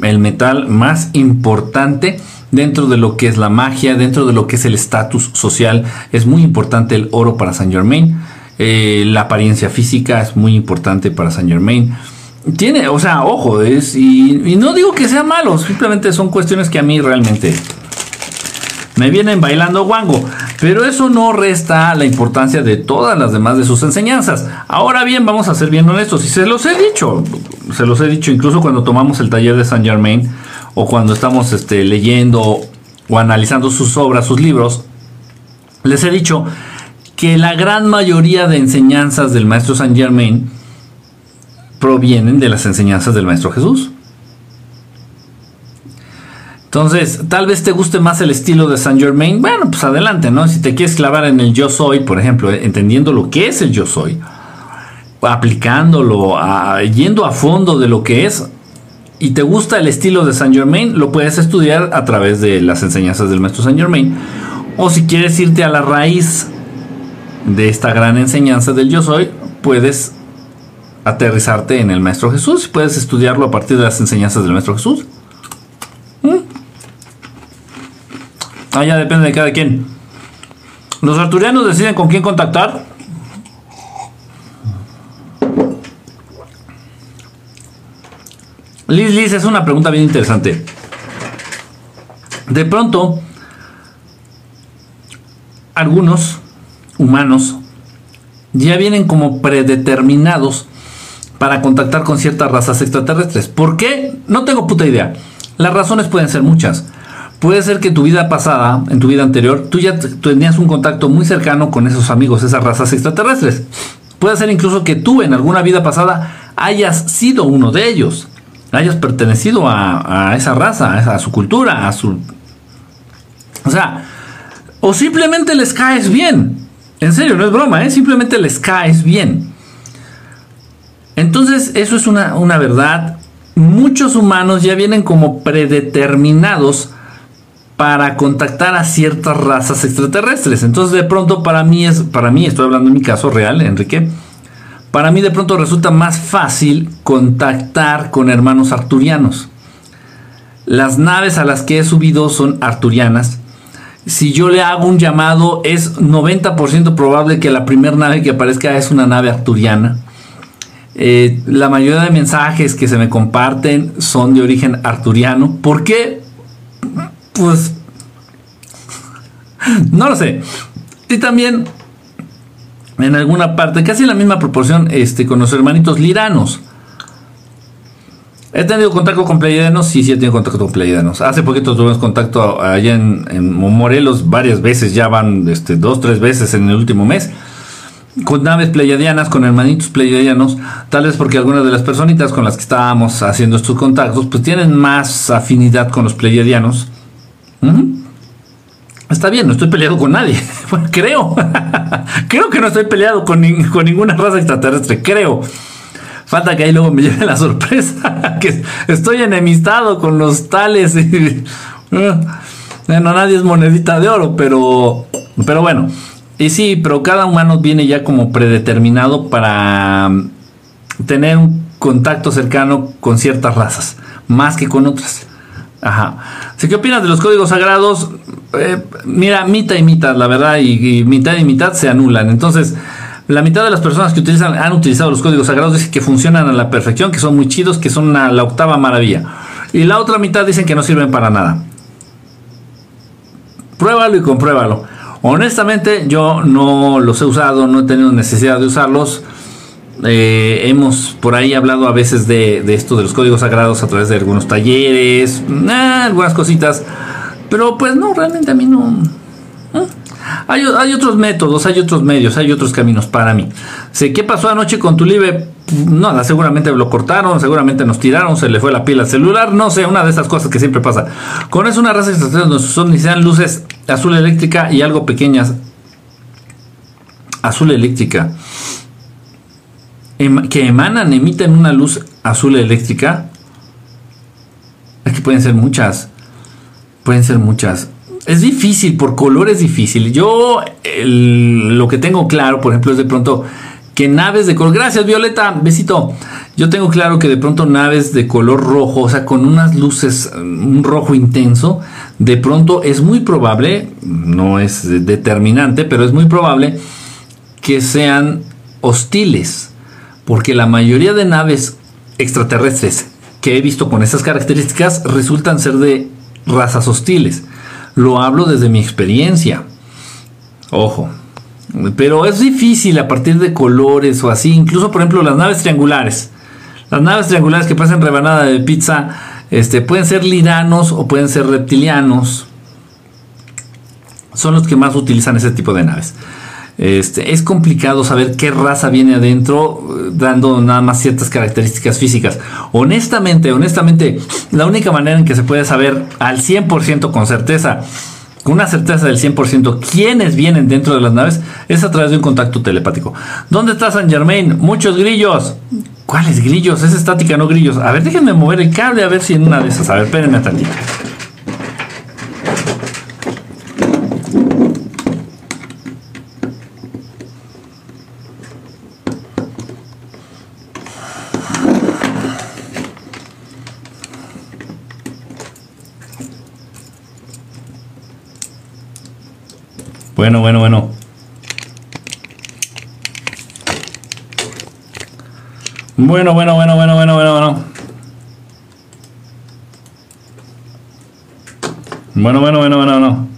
el metal más importante dentro de lo que es la magia, dentro de lo que es el estatus social. Es muy importante el oro para Saint Germain. Eh, la apariencia física es muy importante para Saint Germain. Tiene, o sea, ojo, es, y, no digo que sea malo, simplemente son cuestiones que a mí realmente me vienen bailando guango. Pero eso no resta la importancia de todas las demás de sus enseñanzas. Ahora bien, vamos a ser bien honestos, y se los he dicho, se los he dicho incluso cuando tomamos el taller de Saint Germain, o cuando estamos este, leyendo o analizando sus obras, sus libros, les he dicho que la gran mayoría de enseñanzas del maestro Saint Germain provienen de las enseñanzas del maestro Jesús. Entonces, tal vez te guste más el estilo de Saint Germain. Bueno, pues adelante, ¿no? Si te quieres clavar en el yo soy, por ejemplo, entendiendo lo que es el yo soy, aplicándolo, yendo a fondo de lo que es, y te gusta el estilo de Saint Germain, lo puedes estudiar a través de las enseñanzas del maestro Saint Germain. O si quieres irte a la raíz de esta gran enseñanza del yo soy, puedes aterrizarte en el maestro Jesús, puedes estudiarlo a partir de las enseñanzas del maestro Jesús. Ah, ya depende de cada quien. Los arturianos deciden con quién contactar. Liz Liz es una pregunta bien interesante. De pronto, algunos humanos ya vienen como predeterminados para contactar con ciertas razas extraterrestres. ¿Por qué? No tengo puta idea. Las razones pueden ser muchas. Puede ser que tu vida pasada, en tu vida anterior, tú ya tenías un contacto muy cercano con esos amigos, esas razas extraterrestres. Puede ser incluso que tú en alguna vida pasada hayas sido uno de ellos, hayas pertenecido a, esa raza, a, su cultura, a su... O sea, o simplemente les caes bien. En serio, no es broma, ¿eh? simplemente les caes bien. Entonces, eso es una, una verdad. Muchos humanos ya vienen como predeterminados para contactar a ciertas razas extraterrestres. Entonces de pronto para mí es, para mí estoy hablando en mi caso real, Enrique, para mí de pronto resulta más fácil contactar con hermanos arturianos. Las naves a las que he subido son arturianas. Si yo le hago un llamado es 90% probable que la primera nave que aparezca es una nave arturiana. Eh, la mayoría de mensajes que se me comparten son de origen arturiano. ¿Por qué? pues no lo sé. Y también en alguna parte, casi en la misma proporción, este, con los hermanitos liranos. He tenido contacto con pleiadianos, sí, sí he tenido contacto con pleiadianos. Hace poquito tuvimos contacto allá en, Morelos varias veces, ya van este, dos, tres veces en el último mes. Con naves pleiadianas, con hermanitos pleiadianos, tal vez porque algunas de las personitas con las que estábamos haciendo estos contactos, pues tienen más afinidad con los pleiadianos Está bien, no estoy peleado con nadie. Creo. creo que no estoy peleado con, ninguna raza extraterrestre. Creo. Falta que ahí luego me lleve la sorpresa. que estoy enemistado con los tales. bueno, nadie es monedita de oro, pero. Pero bueno. Y sí, pero cada humano viene ya como predeterminado para mm, tener un contacto cercano con ciertas razas, más que con otras. Ajá. ¿Qué opinas de los códigos sagrados? Eh, mira, mitad y mitad, la verdad, y, mitad y mitad se anulan. Entonces, la mitad de las personas que utilizan, han utilizado los códigos sagrados dicen que funcionan a la perfección, que son muy chidos, que son la octava maravilla. Y la otra mitad dicen que no sirven para nada. Pruébalo y compruébalo. Honestamente, yo no los he usado, no he tenido necesidad de usarlos. Eh, hemos por ahí hablado a veces de, esto de los códigos sagrados a través de algunos talleres, eh, algunas cositas, pero pues no, realmente a mí no. ¿eh? Hay, otros métodos, hay otros medios, hay otros caminos para mí. Sé qué pasó anoche con tu live. Nada, seguramente lo cortaron, seguramente nos tiraron, se le fue la pila al celular, no sé, una de esas cosas que siempre pasa. Con eso una raza donde son ni sean luces azul eléctrica y algo pequeñas. Azul eléctrica que emanan, emiten una luz azul eléctrica. pueden ser muchas. Pueden ser muchas. Es difícil, por color es difícil. Yo lo que tengo claro, por ejemplo, es de pronto que naves de color. Gracias, Violeta. Besito. Yo tengo claro que de pronto naves de color rojo, o sea, con unas luces, un rojo intenso, de pronto es muy probable, no es determinante, pero es muy probable que sean hostiles. Porque la mayoría de naves extraterrestres que he visto con esas características resultan ser de razas hostiles. Lo hablo desde mi experiencia. Ojo, pero es difícil a partir de colores o así. Incluso, por ejemplo, las naves triangulares. Las naves triangulares que pasan rebanada de pizza este, pueden ser liranos o pueden ser reptilianos. Son los que más utilizan ese tipo de naves. Este, es complicado saber qué raza viene adentro, dando nada más ciertas características físicas. Honestamente, honestamente, la única manera en que se puede saber al 100% con certeza con una certeza del 100% quiénes vienen dentro de las naves es a través de un contacto telepático. ¿Dónde está San Germain? Muchos grillos. ¿Cuáles grillos? Es estática, no grillos. A ver, déjenme mover el cable a ver si en una de esas. A ver, espérenme tantito. Bueno, bueno, bueno. Bueno, bueno, bueno, bueno, bueno, bueno, bueno. Bueno, bueno, bueno, bueno, bueno.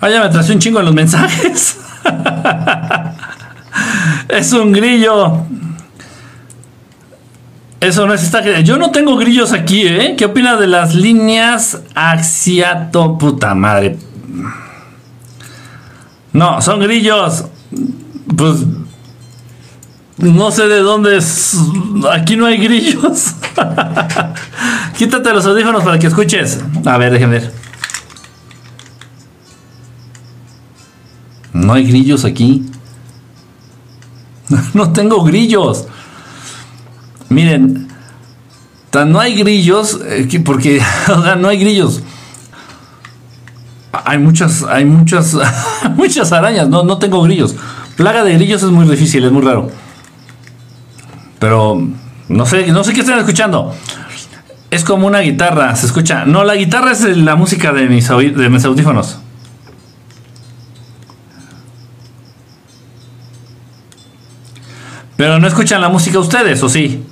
Ah, ya me atrasé un chingo en los mensajes. es un grillo. Eso no es esta. Yo no tengo grillos aquí, ¿eh? ¿Qué opina de las líneas axiato? Puta madre. No, son grillos. Pues. No sé de dónde es. Aquí no hay grillos. Quítate los audífonos para que escuches. A ver, déjenme ver. No hay grillos aquí. no tengo grillos. Miren, no hay grillos, eh, porque, no hay grillos. Hay muchas, hay muchas, muchas arañas, no, no tengo grillos. Plaga de grillos es muy difícil, es muy raro. Pero no sé, no sé qué están escuchando. Es como una guitarra, se escucha. No, la guitarra es la música de mis, de mis audífonos. Pero no escuchan la música ustedes, ¿o sí?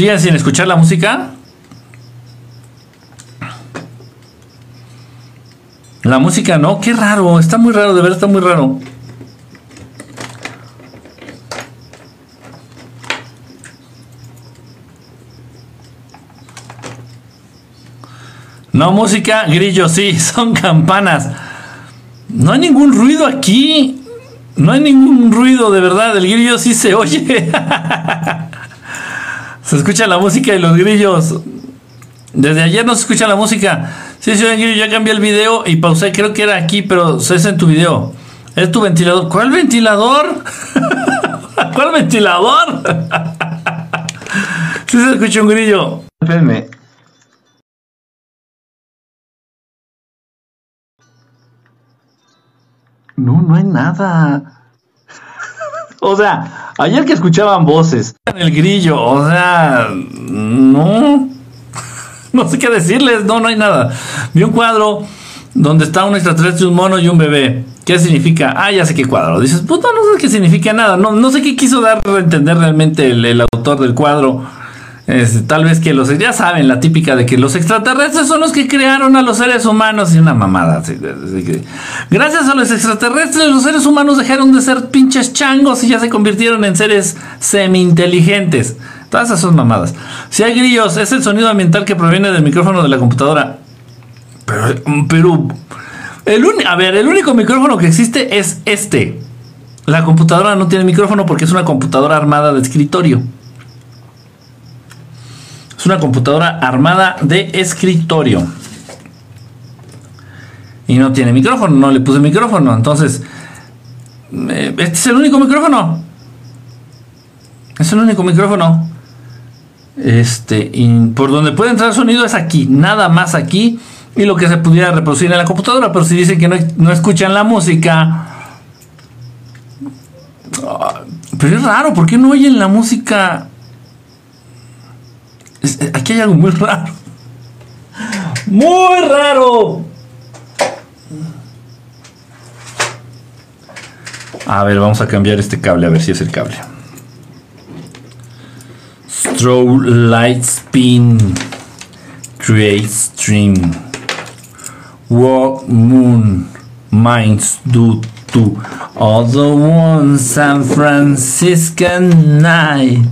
¿Siguen sin escuchar la música? La música no, qué raro, está muy raro, de verdad está muy raro. No música, grillo, sí, son campanas. No hay ningún ruido aquí. No hay ningún ruido, de verdad. El grillo sí se oye. Se escucha la música y los grillos. Desde ayer no se escucha la música. Sí, señor Grillo, ya cambié el video y pausé. Creo que era aquí, pero es en tu video. Es tu ventilador. ¿Cuál ventilador? ¿Cuál ventilador? sí se escucha un grillo. Espérenme. No, no hay nada. O sea, ayer que escuchaban voces en el grillo, o sea, no, no sé qué decirles, no, no hay nada. Vi un cuadro donde está un extraterrestre, un mono y un bebé. ¿Qué significa? Ah, ya sé qué cuadro. Dices, puta, no sé qué significa nada. No, no sé qué quiso dar a entender realmente el autor del cuadro tal vez que los, ya saben, la típica de que los extraterrestres son los que crearon a los seres humanos y una mamada. gracias a los extraterrestres, los seres humanos dejaron de ser pinches changos y ya se convirtieron en seres semi-inteligentes. Todas esas son mamadas. Si hay grillos, es el sonido ambiental que proviene del micrófono de la computadora. Pero, pero el a ver, el único micrófono que existe es este. La computadora no tiene micrófono porque es una computadora armada de escritorio. Es una computadora armada de escritorio. Y no tiene micrófono, no le puse micrófono. Entonces, Eh, este es el único micrófono. Es el único micrófono. Este, por donde puede entrar sonido es aquí, nada más aquí. Y lo que se pudiera reproducir en la computadora. Pero si dicen que no, no escuchan la música. Ah, pero es raro, ¿por qué no oyen la música? Eh, aquí hay algo muy raro. Muy raro. A ver, vamos a cambiar este cable, a ver si es el cable. Strobe light spin. Create stream. Walk moon. Minds do to all the one San Franciscan night.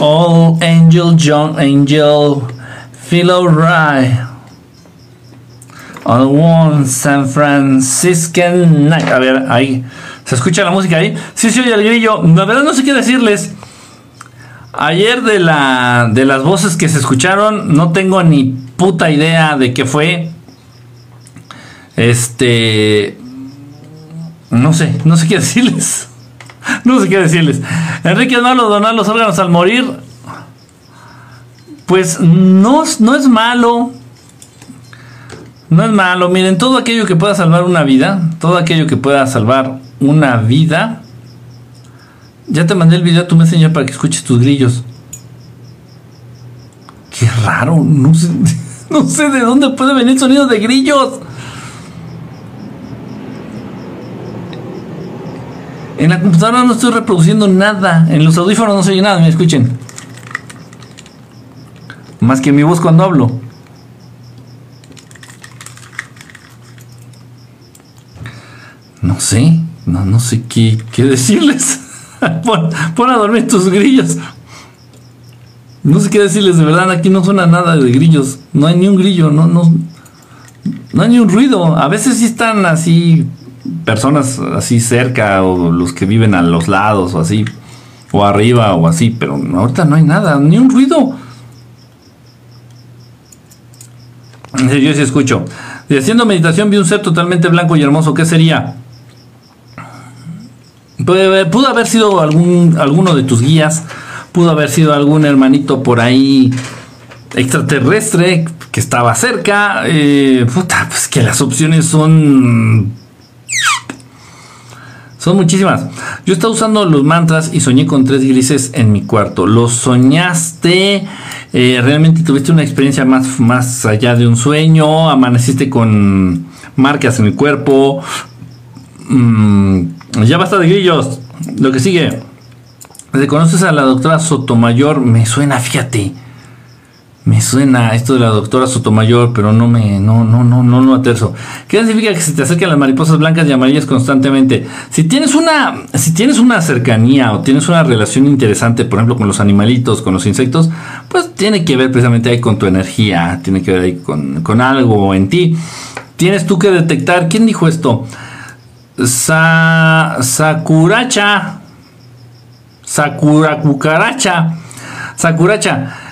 All angel, John Angel, Philo Rye. All one San Franciscan night. A ver, ahí. ¿Se escucha la música ahí? Sí, sí, oye el grillo. La verdad no sé qué decirles. Ayer de, la, de las voces que se escucharon, no tengo ni puta idea de qué fue. Este. No sé, no sé qué decirles. No sé qué decirles. Enrique malo donar los órganos al morir. Pues no, no es malo. No es malo. Miren, todo aquello que pueda salvar una vida, todo aquello que pueda salvar una vida. Ya te mandé el video a tu messenger para que escuches tus grillos. Qué raro, no sé, no sé de dónde puede venir sonido de grillos. En la computadora no estoy reproduciendo nada. En los audífonos no se oye nada, me escuchen. Más que mi voz cuando hablo. No sé, no, no sé qué, qué decirles. pon, a dormir tus grillos. No sé qué decirles, de verdad, aquí no suena nada de grillos. No hay ni un grillo, no, no, no hay ni un ruido. A veces sí están así personas así cerca o los que viven a los lados o así, o arriba o así, pero ahorita no hay nada, ni un ruido. Yo sí escucho. Y haciendo meditación vi un ser totalmente blanco y hermoso. ¿Qué sería? Pudo haber sido algún, alguno de tus guías. Pudo haber sido algún hermanito por ahí extraterrestre que estaba cerca. Eh, puta, pues que las opciones son son muchísimas. Yo estaba usando los mantras y soñé con tres grises en mi cuarto. ¿Los soñaste? Eh, ¿Realmente tuviste una experiencia más, más allá de un sueño? ¿Amaneciste con marcas en el cuerpo? Mm, ya basta de grillos. Lo que sigue. ¿Reconoces a la doctora Sotomayor? Me suena, fíjate. Me suena esto de la doctora Sotomayor, pero no me, no, no, no, no, no aterzo. ¿Qué significa que se te acerquen las mariposas blancas y amarillas constantemente? Si tienes una, si tienes una cercanía o tienes una relación interesante, por ejemplo, con los animalitos, con los insectos, pues tiene que ver precisamente ahí con tu energía, tiene que ver ahí con, con algo en ti. Tienes tú que detectar, ¿quién dijo esto? Sa, Sakuracha. Sakura cucaracha. Sakuracha.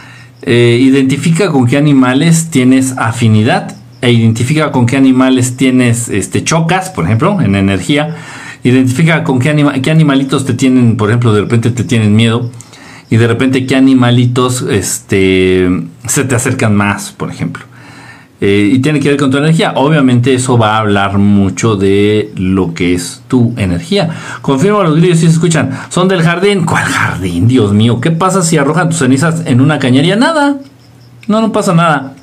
Eh, identifica con qué animales tienes afinidad e identifica con qué animales tienes este, chocas, por ejemplo, en energía. Identifica con qué, qué animalitos te tienen, por ejemplo, de repente te tienen miedo y de repente qué animalitos este, se te acercan más, por ejemplo. Eh, y tiene que ver con tu energía. Obviamente eso va a hablar mucho de lo que es tu energía. Confirmo los grillos si se escuchan. Son del jardín. ¿Cuál jardín? Dios mío. ¿Qué pasa si arrojan tus cenizas en una cañería? Nada. No, no pasa nada.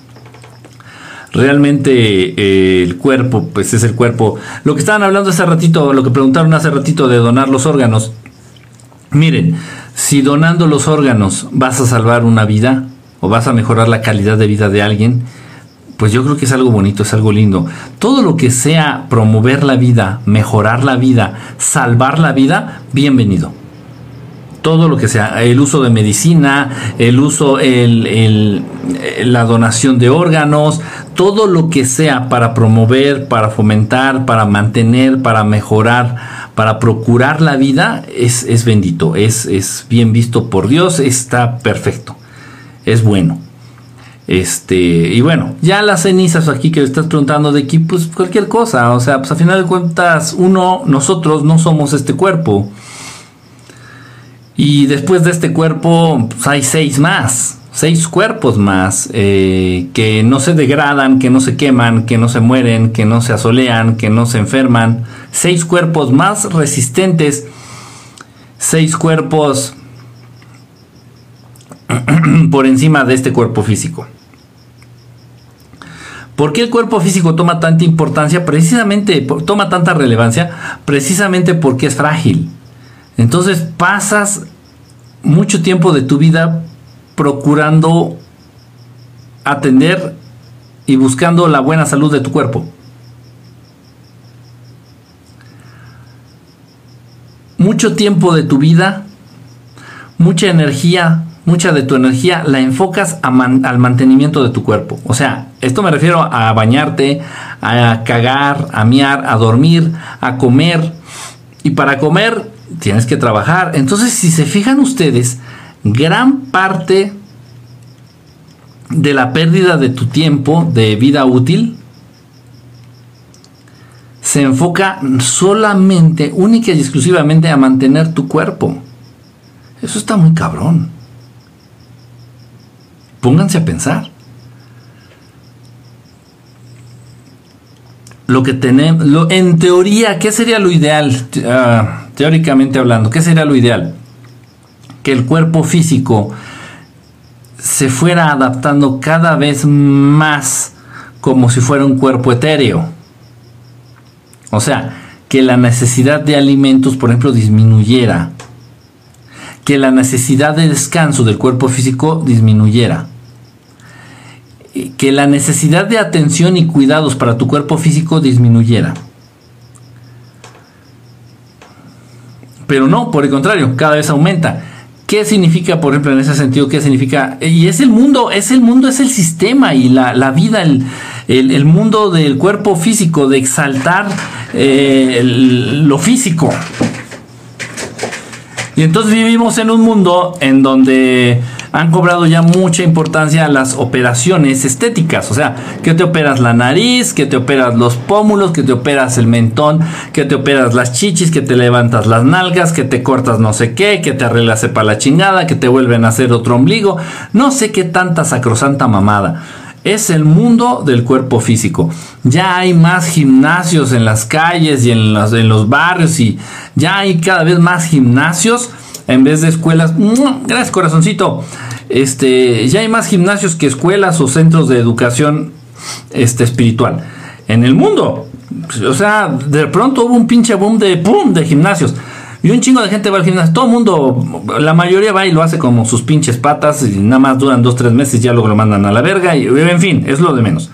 Realmente eh, el cuerpo, pues es el cuerpo. Lo que estaban hablando hace ratito, lo que preguntaron hace ratito de donar los órganos. Miren, si donando los órganos vas a salvar una vida o vas a mejorar la calidad de vida de alguien, pues yo creo que es algo bonito, es algo lindo. Todo lo que sea promover la vida, mejorar la vida, salvar la vida, bienvenido. Todo lo que sea, el uso de medicina, el uso, el, la donación de órganos, todo lo que sea para promover, para fomentar, para mantener, para mejorar, para procurar la vida, es, es bendito, es, es bien visto por Dios, está perfecto, es bueno. Este, y bueno, ya las cenizas aquí que estás preguntando de aquí, pues cualquier cosa, o sea, pues a final de cuentas, uno, nosotros no somos este cuerpo. Y después de este cuerpo, pues hay seis más, seis cuerpos más, eh, que no se degradan, que no se queman, que no se mueren, que no se asolean, que no se enferman. Seis cuerpos más resistentes, seis cuerpos por encima de este cuerpo físico. ¿Por qué el cuerpo físico toma tanta importancia? Precisamente, toma tanta relevancia, precisamente porque es frágil. Entonces pasas mucho tiempo de tu vida procurando atender y buscando la buena salud de tu cuerpo. Mucho tiempo de tu vida, mucha energía, mucha de tu energía la enfocas al mantenimiento de tu cuerpo. O sea, esto me refiero a bañarte, a cagar, a miar, a dormir, a comer. Y para comer tienes que trabajar. Entonces, si se fijan ustedes, gran parte de la pérdida de tu tiempo de vida útil se enfoca solamente, única y exclusivamente a mantener tu cuerpo. Eso está muy cabrón. Pónganse a pensar. Lo que tenemos, en teoría, ¿qué sería lo ideal? Ah, teóricamente hablando, ¿qué sería lo ideal? Que el cuerpo físico se fuera adaptando cada vez más como si fuera un cuerpo etéreo. O sea, que la necesidad de alimentos, por ejemplo, disminuyera. Que la necesidad de descanso del cuerpo físico disminuyera que la necesidad de atención y cuidados para tu cuerpo físico disminuyera. Pero no, por el contrario, cada vez aumenta. ¿Qué significa, por ejemplo, en ese sentido? ¿Qué significa? Y es el mundo, es el mundo, es el sistema y la, vida, el, mundo del cuerpo físico, de exaltar eh, lo físico. Y entonces vivimos en un mundo en donde han cobrado ya mucha importancia las operaciones estéticas. O sea, que te operas la nariz, que te operas los pómulos, que te operas el mentón, que te operas las chichis, que te levantas las nalgas, que te cortas no sé qué, que te arreglas para la chingada, que te vuelven a hacer otro ombligo. No sé qué tanta sacrosanta mamada es el mundo del cuerpo físico. Ya hay más gimnasios en las calles y en los barrios y ya hay cada vez más gimnasios en vez de escuelas. Gracias, corazoncito. Este, ya hay más gimnasios que escuelas o centros de educación este, espiritual en el mundo. O sea, de pronto hubo un pinche boom de pum de gimnasios. Y un chingo de gente va al gimnasio. Todo el mundo, la mayoría va y lo hace como sus pinches patas. Y nada más duran dos, tres meses. Ya luego lo mandan a la verga. Y en fin, es lo de menos.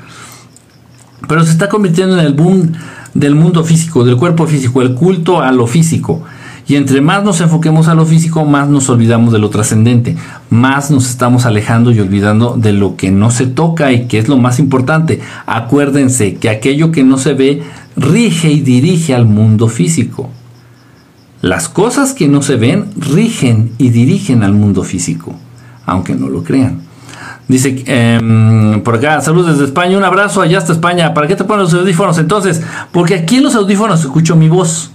Pero se está convirtiendo en el boom del mundo físico, del cuerpo físico, el culto a lo físico. Y entre más nos enfoquemos a lo físico, más nos olvidamos de lo trascendente, más nos estamos alejando y olvidando de lo que no se toca y que es lo más importante. Acuérdense que aquello que no se ve rige y dirige al mundo físico. Las cosas que no se ven rigen y dirigen al mundo físico, aunque no lo crean. Dice em, por acá, saludos desde España, un abrazo allá hasta España. ¿Para qué te ponen los audífonos entonces? Porque aquí en los audífonos escucho mi voz.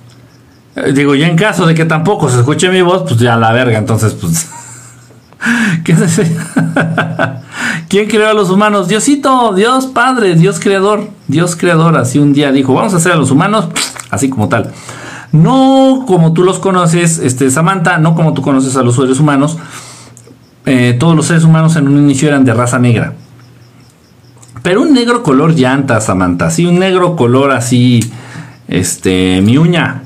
Eh, digo, ya en caso de que tampoco se escuche mi voz, pues ya la verga, entonces pues... ¿Qué ¿Quién creó a los humanos? Diosito, Dios Padre, Dios Creador, Dios Creador, así un día dijo, vamos a hacer a los humanos así como tal. No como tú los conoces, este, Samantha, no como tú conoces a los seres humanos. Eh, todos los seres humanos en un inicio eran de raza negra. Pero un negro color llanta, Samantha, sí, un negro color así, este, mi uña,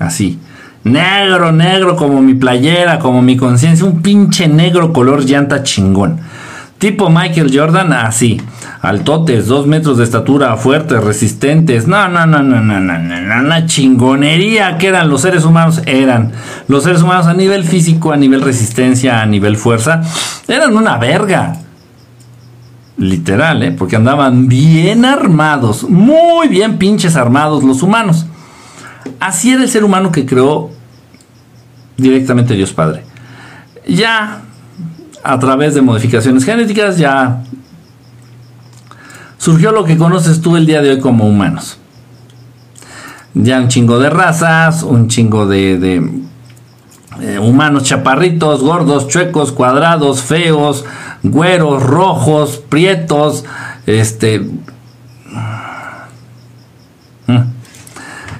Así. Negro, negro como mi playera, como mi conciencia. Un pinche negro color llanta chingón. Tipo Michael Jordan, así. Altotes, dos metros de estatura, fuertes, resistentes. No, no, no, no, no, no, no, una chingonería que eran los seres humanos. Eran los seres humanos a nivel físico, a nivel resistencia, a nivel fuerza. Eran una verga. Literal, ¿eh? Porque andaban bien armados. Muy bien pinches armados los humanos. Así era el ser humano que creó directamente Dios Padre. Ya a través de modificaciones genéticas, ya surgió lo que conoces tú el día de hoy como humanos. Ya un chingo de razas, un chingo de, eh, humanos chaparritos, gordos, chuecos, cuadrados, feos, güeros, rojos, prietos, este... Mm.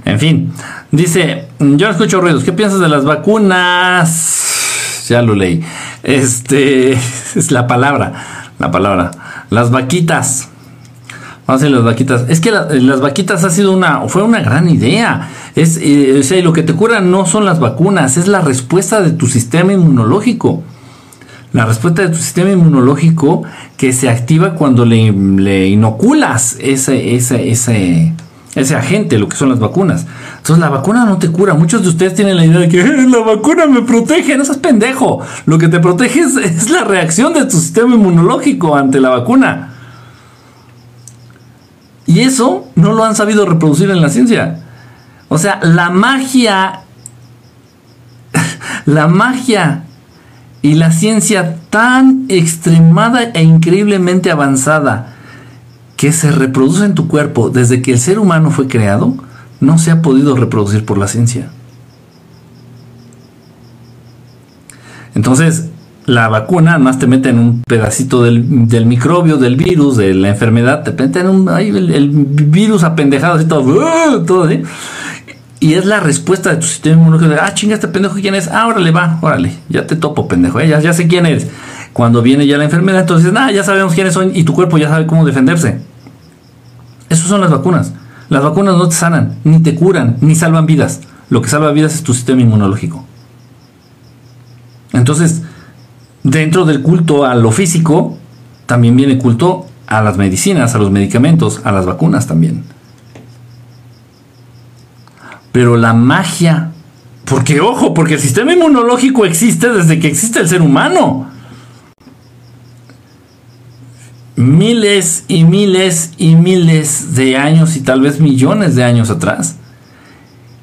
En fin, dice, yo escucho ruidos, ¿qué piensas de las vacunas? Ya lo leí. Este es la palabra, la palabra. Las vaquitas. Vamos a las vaquitas. Es que las vaquitas ha sido una, fue una gran idea. Es, eh, o sea, lo que te cura no son las vacunas, es la respuesta de tu sistema inmunológico. La respuesta de tu sistema inmunológico que se activa cuando le, le inoculas ese, ese, ese, ese agente, lo que son las vacunas. Entonces la vacuna no te cura. Muchos de ustedes tienen la idea de que eh, la vacuna me protege. No seas pendejo. Lo que te protege es, la reacción de tu sistema inmunológico ante la vacuna. Y eso no lo han sabido reproducir en la ciencia. O sea, la magia, la magia y la ciencia tan extremada e increíblemente avanzada que se reproduce en tu cuerpo desde que el ser humano fue creado, no se ha podido reproducir por la ciencia. Entonces, la vacuna más te meten un pedacito del, microbio, del virus, de la enfermedad, te meten un, ahí el, virus apendejado, así todo, ¡uh! todo así. Y es la respuesta de tu sistema inmunológico ah, chinga, este pendejo, ¿quién es? Ah, órale, va, órale, ya te topo, pendejo, ¿eh? ya, sé quién eres. Cuando viene ya la enfermedad, entonces, nada, ya sabemos quiénes son y tu cuerpo ya sabe cómo defenderse. Esas son las vacunas. Las vacunas no te sanan, ni te curan, ni salvan vidas. Lo que salva vidas es tu sistema inmunológico. Entonces, dentro del culto a lo físico, también viene culto a las medicinas, a los medicamentos, a las vacunas también. Pero la magia, porque ojo, porque el sistema inmunológico existe desde que existe el ser humano miles y miles y miles de años y tal vez millones de años atrás.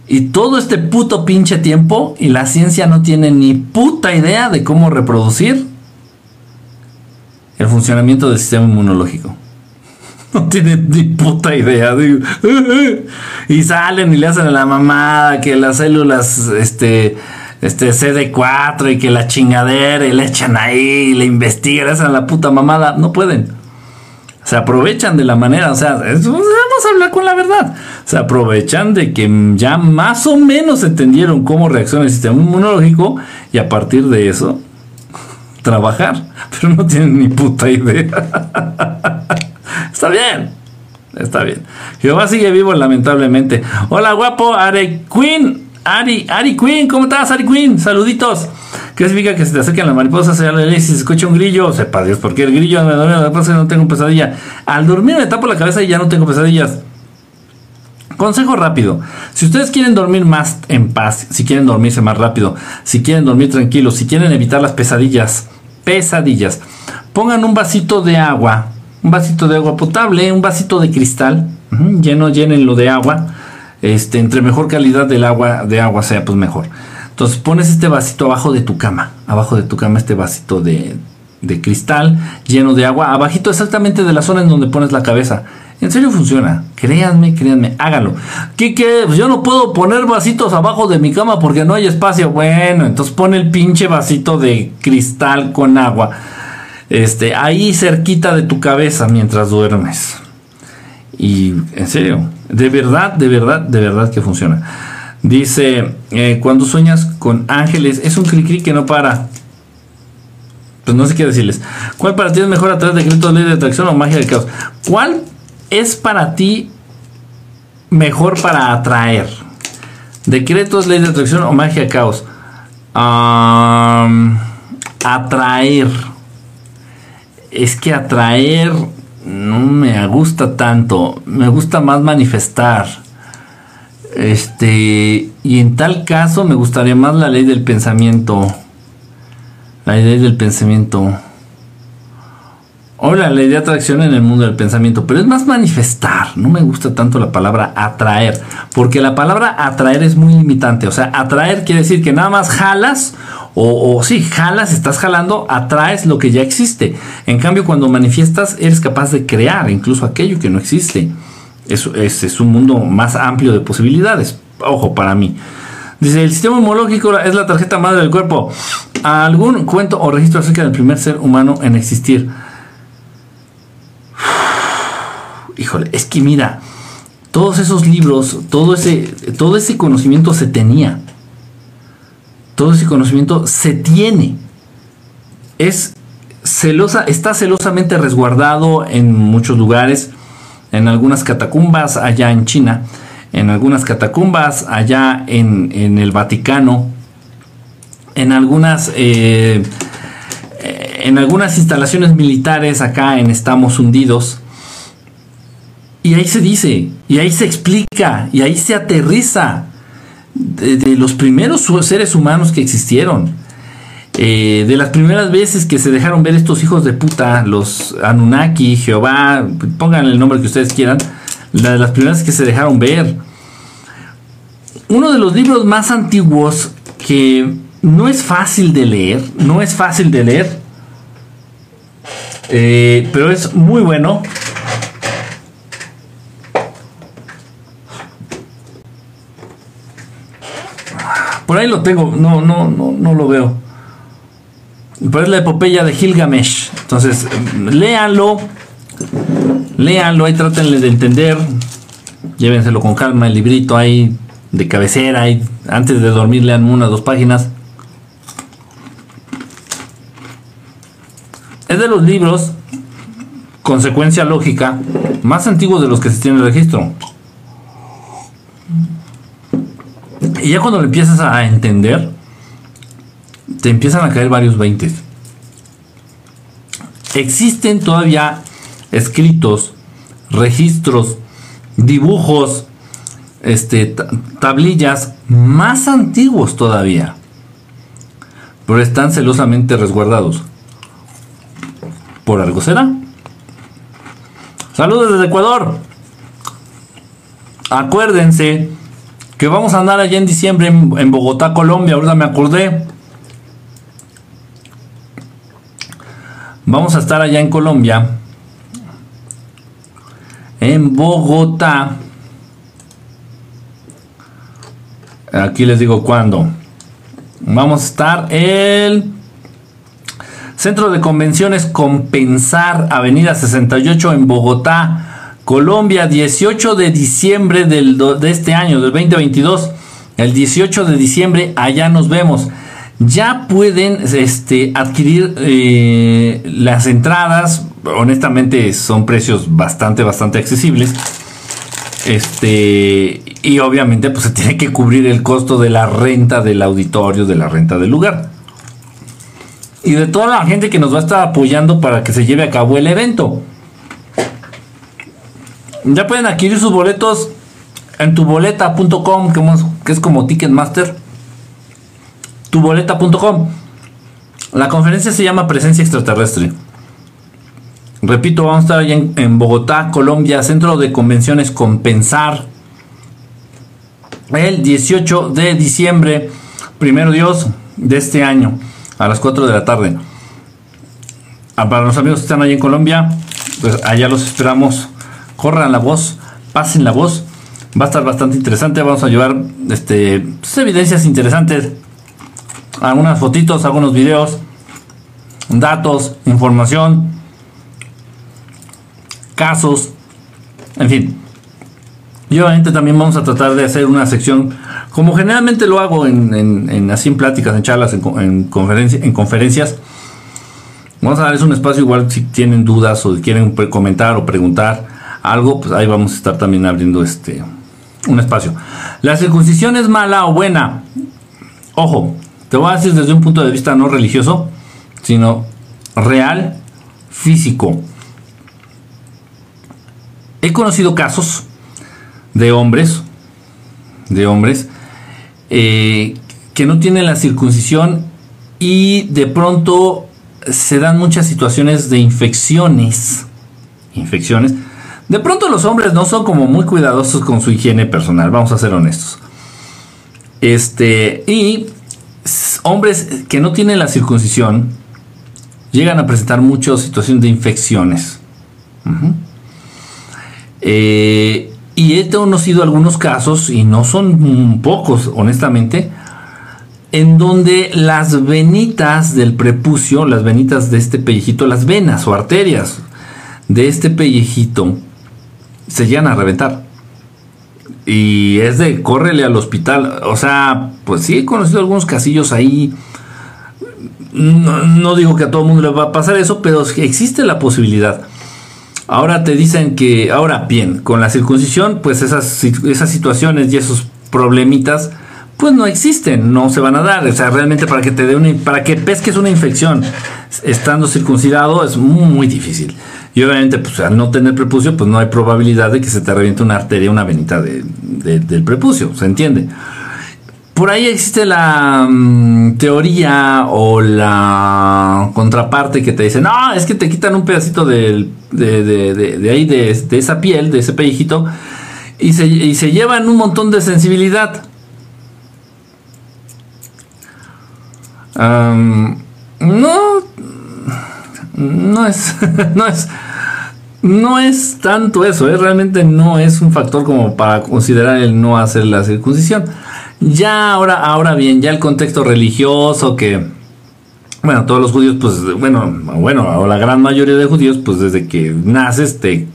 Y todo este puto pinche tiempo y la ciencia no tiene ni puta idea de cómo reproducir el funcionamiento del sistema inmunológico. No tiene ni puta idea. Y salen y le hacen a la mamada que las células, este, este CD4 y que la chingadera y le echan ahí y le investigan, hacen la puta mamada. No pueden se aprovechan de la manera, o sea, vamos a hablar con la verdad, se aprovechan de que ya más o menos entendieron cómo reacciona el sistema inmunológico y a partir de eso trabajar, pero no tienen ni puta idea. está bien, está bien. Jehová sigue vivo lamentablemente. Hola guapo, Are Queen, Ari, Ari Queen, ¿cómo estás Ari Queen? Saluditos. ¿Qué significa que se te acercan las mariposas? Si se escucha un grillo, sepa Dios, porque el grillo me duele la cabeza y no tengo pesadilla. Al dormir me tapo la cabeza y ya no tengo pesadillas. Consejo rápido. Si ustedes quieren dormir más en paz, si quieren dormirse más rápido, si quieren dormir tranquilos, si quieren evitar las pesadillas, pesadillas, pongan un vasito de agua, un vasito de agua potable, un vasito de cristal, lleno, llénenlo de agua. Este, entre mejor calidad del agua, de agua sea, pues mejor. Entonces pones este vasito abajo de tu cama, abajo de tu cama este vasito de, cristal lleno de agua, abajito exactamente de la zona en donde pones la cabeza. En serio funciona. Créanme, créanme, háganlo. ¿Qué, qué? Pues yo no puedo poner vasitos abajo de mi cama porque no hay espacio. Bueno, entonces pone el pinche vasito de cristal con agua. Este, ahí cerquita de tu cabeza mientras duermes. Y en serio, de verdad, de verdad, de verdad que funciona. Dice, eh, cuando sueñas con ángeles, es un cri-cri que no para. Pues no sé qué decirles. ¿Cuál para ti es mejor a través de decretos, ley de atracción o magia del caos? ¿Cuál es para ti mejor para atraer? Decretos, ley de atracción o magia del caos. atraer. Es que atraer no me gusta tanto. Me gusta más manifestar. Este, y en tal caso me gustaría más la ley del pensamiento. La ley del pensamiento. Hola, la de atracción en el mundo del pensamiento, pero es más manifestar. No me gusta tanto la palabra atraer, porque la palabra atraer es muy limitante. O sea, atraer quiere decir que nada más jalas, o, sí, jalas, estás jalando, atraes lo que ya existe. En cambio, cuando manifiestas, eres capaz de crear incluso aquello que no existe. Es, es un mundo más amplio de posibilidades. Ojo, para mí. Dice, el sistema inmunológico es la tarjeta madre del cuerpo. ¿Algún cuento o registro acerca del primer ser humano en existir? Híjole, es que mira, todos esos libros, todo ese, todo ese conocimiento se tenía. Todo ese conocimiento se tiene. Es celosa, está celosamente resguardado en muchos lugares, en algunas catacumbas allá en China, en algunas catacumbas allá en, el Vaticano, en algunas, eh, en algunas instalaciones militares acá en Estamos Hundidos y ahí se dice, y ahí se explica, y ahí se aterriza de, los primeros seres humanos que existieron. Eh, de las primeras veces que se dejaron ver estos hijos de puta, los Anunnaki, Jehová, pongan el nombre que ustedes quieran, las primeras que se dejaron ver. Uno de los libros más antiguos que no es fácil de leer, no es fácil de leer, eh, pero es muy bueno, Por ahí lo tengo, no, no, no, no lo veo. Pero es la epopeya de Gilgamesh. Entonces, léanlo. Léanlo, ahí trátenle de entender. Llévenselo con calma, el librito ahí de cabecera. Ahí, antes de dormir, lean una o dos páginas. Es de los libros, consecuencia lógica, más antiguos de los que se tiene registro. Y ya cuando lo empiezas a entender, te empiezan a caer varios veintes. Existen todavía escritos, registros, dibujos, este, tablillas más antiguos todavía, pero están celosamente resguardados. ¿Por algo será? Saludos desde Ecuador. Acuérdense que vamos a andar allá en diciembre en, Bogotá, Colombia, ahorita me acordé. Vamos a estar allá en Colombia, en Bogotá. Aquí les digo cuándo. Vamos a estar el Centro de Convenciones Compensar, Avenida 68 en Bogotá. Colombia, 18 de diciembre del, de este año, del 2022. El 18 de diciembre, allá nos vemos. Ya pueden este, adquirir eh, las entradas. Honestamente, son precios bastante, bastante accesibles. Este, y obviamente, pues se tiene que cubrir el costo de la renta del auditorio, de la renta del lugar. Y de toda la gente que nos va a estar apoyando para que se lleve a cabo el evento. Ya pueden adquirir sus boletos en tuboleta.com, que es como Ticketmaster. Tuboleta.com. La conferencia se llama Presencia Extraterrestre. Repito, vamos a estar allá en, Bogotá, Colombia, Centro de Convenciones Compensar. El 18 de diciembre, primero Dios, de este año, a las 4 de la tarde. Ah, para los amigos que están allá en Colombia, pues allá los esperamos corran la voz, pasen la voz. Va a estar bastante interesante. Vamos a llevar este, pues, evidencias interesantes, algunas fotitos, algunos videos, datos, información, casos, en fin. Y obviamente también vamos a tratar de hacer una sección, como generalmente lo hago en, así en pláticas, en charlas, en, en, en conferencias. Vamos a darles un espacio igual si tienen dudas o quieren comentar o preguntar algo, pues ahí vamos a estar también abriendo este un espacio. ¿La circuncisión es mala o buena? Ojo, te voy a decir desde un punto de vista no religioso, sino real, físico. He conocido casos de hombres, de hombres, eh, que no tienen la circuncisión y de pronto se dan muchas situaciones de infecciones. Infecciones. De pronto los hombres no son como muy cuidadosos con su higiene personal, vamos a ser honestos. Este, y hombres que no tienen la circuncisión llegan a presentar muchas situaciones de infecciones. Eh, y he conocido algunos casos, y no son pocos, honestamente, en donde las venitas del prepucio, las venitas de este pellejito, las venas o arterias de este pellejito, se llegan a reventar. Y es de córrele al hospital. O sea, pues sí he conocido algunos casillos ahí. No, digo que a todo el mundo le va a pasar eso, pero existe la posibilidad. Ahora te dicen que, ahora bien, con la circuncisión, pues esas, esas situaciones y esos problemitas, pues no existen, no se van a dar. O sea, realmente para que te dé una, para que pesques una infección estando circuncidado es muy, muy difícil. Y obviamente, pues al no tener prepucio, pues no hay probabilidad de que se te reviente una arteria, una venita del prepucio, ¿se entiende? Por ahí existe la mm, teoría o la contraparte que te dice, no, es que te quitan un pedacito de, ahí, de, esa piel, de ese pellejito, y se, y se llevan un montón de sensibilidad. no, no es, no es, no es tanto eso, ¿eh? realmente no es un factor como para considerar el no hacer la circuncisión. Ya ahora, ahora bien, ya el contexto religioso que, bueno, todos los judíos, pues, bueno, bueno, o la gran mayoría de judíos, pues desde que naces te,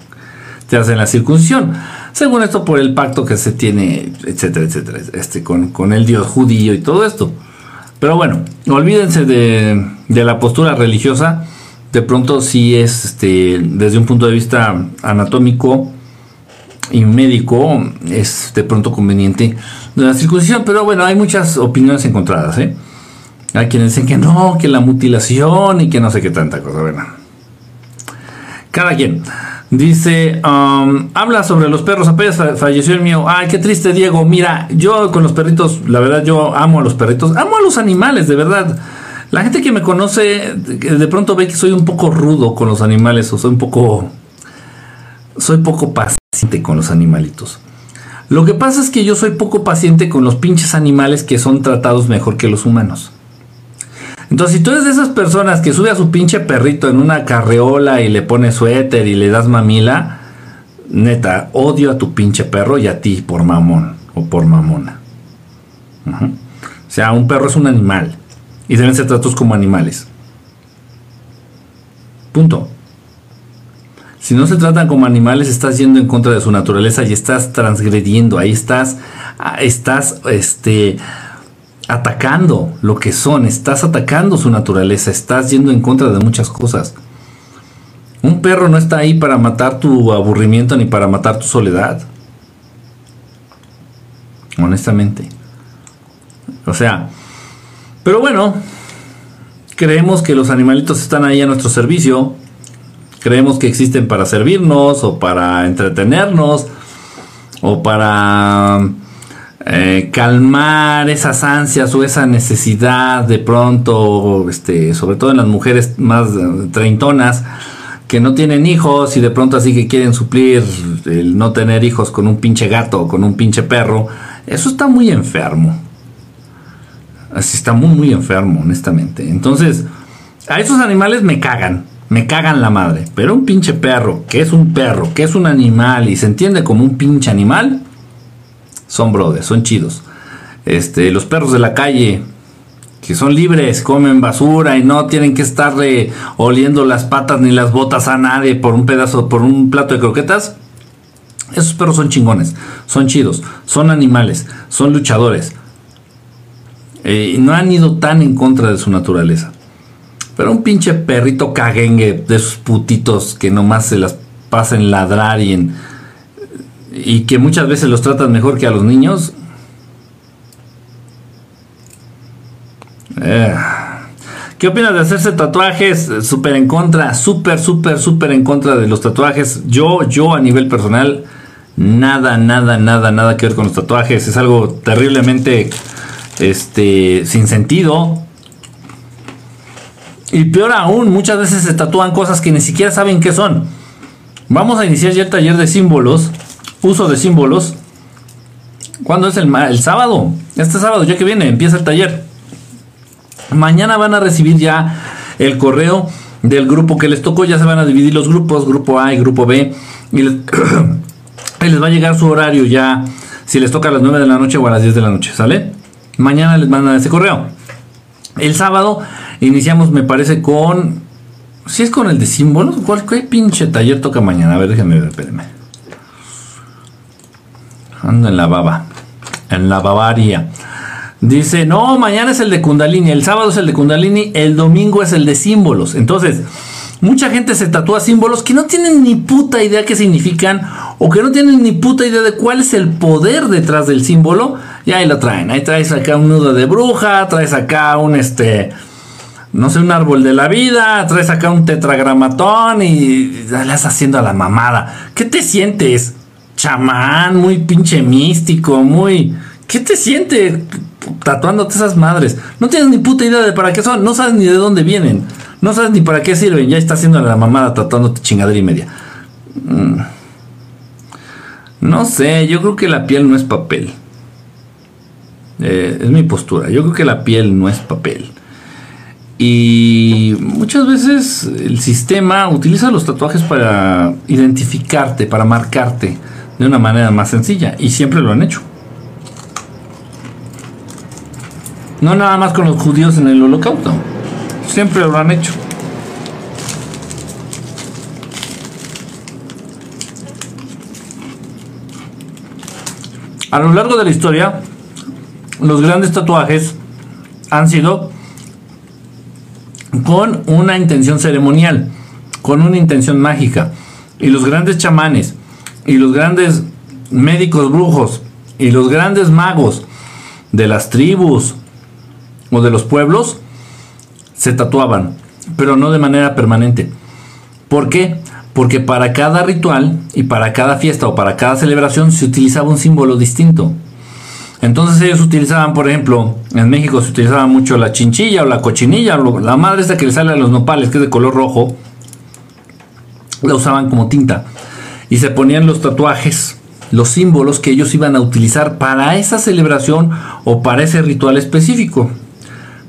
te hacen la circuncisión. Según esto, por el pacto que se tiene, etcétera, etcétera, este, con, con el Dios judío y todo esto. Pero bueno, olvídense de, de la postura religiosa de pronto sí es, este, desde un punto de vista anatómico y médico, es de pronto conveniente la circuncisión, pero bueno, hay muchas opiniones encontradas, ¿eh? Hay quienes dicen que no, que la mutilación y que no sé qué tanta cosa, bueno. Cada quien. Dice, um, habla sobre los perros, apenas falleció el mío. Ay, qué triste, Diego. Mira, yo con los perritos, la verdad, yo amo a los perritos, amo a los animales, de verdad. La gente que me conoce de pronto ve que soy un poco rudo con los animales o soy un poco soy poco paciente con los animalitos. Lo que pasa es que yo soy poco paciente con los pinches animales que son tratados mejor que los humanos. Entonces, si tú eres de esas personas que sube a su pinche perrito en una carreola y le pone suéter y le das mamila, neta, odio a tu pinche perro y a ti por mamón o por mamona. O sea, un perro es un animal y deben ser tratados como animales. Punto. Si no se tratan como animales, estás yendo en contra de su naturaleza y estás transgrediendo, ahí estás, estás, este, atacando lo que son, estás atacando su naturaleza, estás yendo en contra de muchas cosas. Un perro no está ahí para matar tu aburrimiento ni para matar tu soledad. Honestamente. O sea, pero bueno, creemos que los animalitos están ahí a nuestro servicio. Creemos que existen para servirnos o para entretenernos o para eh, calmar esas ansias o esa necesidad de pronto, este, sobre todo en las mujeres más treintonas que no tienen hijos y de pronto así que quieren suplir el no tener hijos con un pinche gato o con un pinche perro. Eso está muy enfermo. Así está muy, muy enfermo, honestamente. Entonces, a esos animales me cagan. Me cagan la madre. Pero un pinche perro, que es un perro, que es un animal y se entiende como un pinche animal, son brothers, son chidos. Este, los perros de la calle, que son libres, comen basura y no tienen que estarle oliendo las patas ni las botas a nadie por un pedazo, por un plato de croquetas. Esos perros son chingones, son chidos, son animales, son luchadores, eh, no han ido tan en contra de su naturaleza. Pero un pinche perrito caguengue de esos putitos que nomás se las pasan ladrar y en. y que muchas veces los tratan mejor que a los niños. Eh. ¿Qué opinas de hacerse tatuajes? Súper en contra, súper, súper, súper en contra de los tatuajes. Yo, yo a nivel personal, nada, nada, nada, nada que ver con los tatuajes. Es algo terriblemente este, sin sentido. Y peor aún, muchas veces se tatúan cosas que ni siquiera saben qué son. Vamos a iniciar ya el taller de símbolos, uso de símbolos. ¿Cuándo es el, el sábado? Este sábado, ya que viene, empieza el taller. Mañana van a recibir ya el correo del grupo que les tocó. Ya se van a dividir los grupos, grupo A y grupo B. Y les, y les va a llegar su horario ya, si les toca a las 9 de la noche o a las 10 de la noche, ¿sale? Mañana les mandan ese correo. El sábado iniciamos, me parece, con. Si es con el de símbolos, ¿cuál qué pinche taller toca mañana? A ver, déjenme ver, espérenme. Ando en la baba. En la Bavaria. Dice, no, mañana es el de Kundalini, el sábado es el de Kundalini, el domingo es el de símbolos. Entonces, mucha gente se tatúa símbolos que no tienen ni puta idea qué significan o que no tienen ni puta idea de cuál es el poder detrás del símbolo. Y ahí lo traen. Ahí traes acá un nudo de bruja, traes acá un este no sé, un árbol de la vida, traes acá un tetragramatón y le estás haciendo a la mamada. ¿Qué te sientes? Chamán, muy pinche místico, muy... ¿Qué te sientes tatuándote esas madres? No tienes ni puta idea de para qué son, no sabes ni de dónde vienen, no sabes ni para qué sirven, ya estás haciendo a la mamada tatuándote chingadera y media. Mm. No sé, yo creo que la piel no es papel. Eh, es mi postura, yo creo que la piel no es papel. Y muchas veces el sistema utiliza los tatuajes para identificarte, para marcarte de una manera más sencilla. Y siempre lo han hecho. No nada más con los judíos en el holocausto. Siempre lo han hecho. A lo largo de la historia, los grandes tatuajes han sido con una intención ceremonial, con una intención mágica. Y los grandes chamanes, y los grandes médicos brujos, y los grandes magos de las tribus o de los pueblos, se tatuaban, pero no de manera permanente. ¿Por qué? Porque para cada ritual y para cada fiesta o para cada celebración se utilizaba un símbolo distinto. Entonces ellos utilizaban, por ejemplo, en México se utilizaba mucho la chinchilla o la cochinilla, la madre esta que le sale a los nopales, que es de color rojo, la usaban como tinta. Y se ponían los tatuajes, los símbolos que ellos iban a utilizar para esa celebración o para ese ritual específico.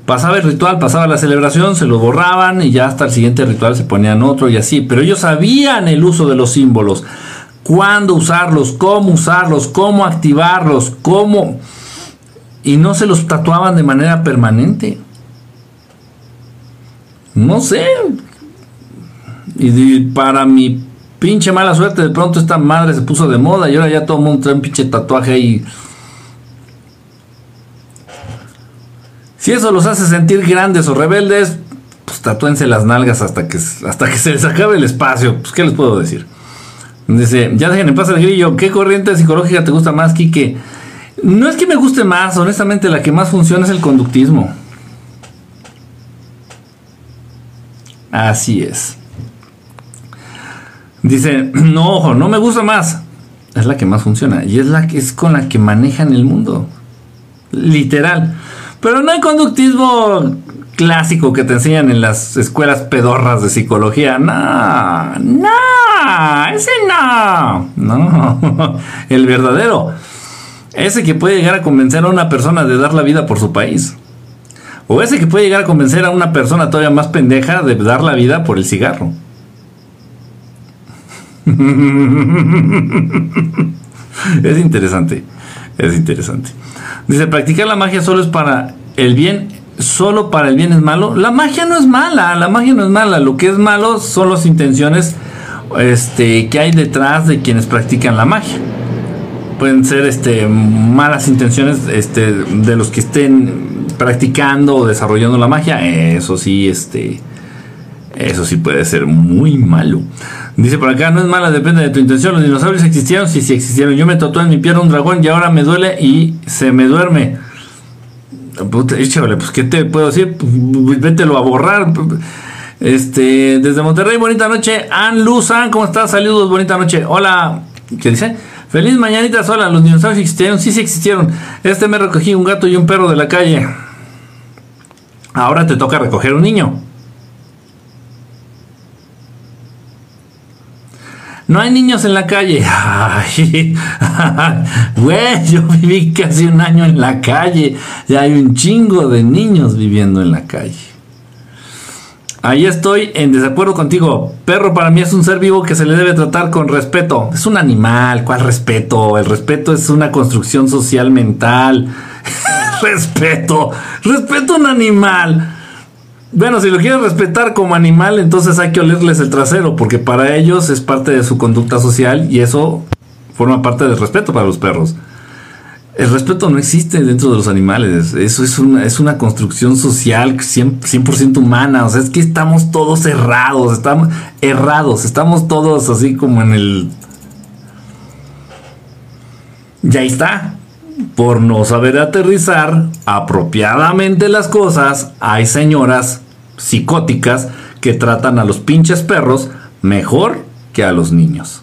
Pasaba el ritual, pasaba la celebración, se lo borraban y ya hasta el siguiente ritual se ponían otro y así. Pero ellos sabían el uso de los símbolos cuándo usarlos, cómo usarlos, cómo activarlos, cómo... Y no se los tatuaban de manera permanente. No sé. Y para mi pinche mala suerte, de pronto esta madre se puso de moda y ahora ya todo el mundo trae un pinche tatuaje ahí. Si eso los hace sentir grandes o rebeldes, pues tatúense las nalgas hasta que, hasta que se les acabe el espacio. Pues, ¿qué les puedo decir? Dice, ya dejen en el grillo. ¿Qué corriente psicológica te gusta más, Kike? No es que me guste más, honestamente, la que más funciona es el conductismo. Así es. Dice, no, ojo, no me gusta más. Es la que más funciona. Y es la que es con la que manejan el mundo. Literal. Pero no hay conductismo clásico que te enseñan en las escuelas pedorras de psicología. No, no, ese no. No, el verdadero. Ese que puede llegar a convencer a una persona de dar la vida por su país. O ese que puede llegar a convencer a una persona todavía más pendeja de dar la vida por el cigarro. es interesante. Es interesante. Dice, practicar la magia solo es para el bien solo para el bien es malo. La magia no es mala, la magia no es mala. Lo que es malo son las intenciones este, que hay detrás de quienes practican la magia. Pueden ser este, malas intenciones este, de los que estén practicando o desarrollando la magia. Eso sí, este, eso sí puede ser muy malo. Dice por acá, no es mala, depende de tu intención. Los dinosaurios existieron, sí, sí existieron. Yo me tatué en mi pierna un dragón y ahora me duele y se me duerme. Puta, pues ¿qué te puedo decir? Pues, vételo a borrar. Este, desde Monterrey, bonita noche. Ann Luzan, ¿cómo estás? Saludos, bonita noche. Hola, ¿qué dice? Feliz mañanita sola, los dinosaurios existieron, sí, sí existieron. Este me recogí un gato y un perro de la calle. Ahora te toca recoger un niño. No hay niños en la calle. Ay, güey, yo viví casi un año en la calle. Y hay un chingo de niños viviendo en la calle. Ahí estoy en desacuerdo contigo. Perro para mí es un ser vivo que se le debe tratar con respeto. Es un animal. ¿Cuál respeto? El respeto es una construcción social mental. respeto. Respeto a un animal. Bueno, si lo quieren respetar como animal, entonces hay que olerles el trasero, porque para ellos es parte de su conducta social y eso forma parte del respeto para los perros. El respeto no existe dentro de los animales, eso es una, es una construcción social 100%, humana, o sea, es que estamos todos errados, estamos errados, estamos todos así como en el... Ya está, por no saber aterrizar apropiadamente las cosas, hay señoras psicóticas que tratan a los pinches perros mejor que a los niños.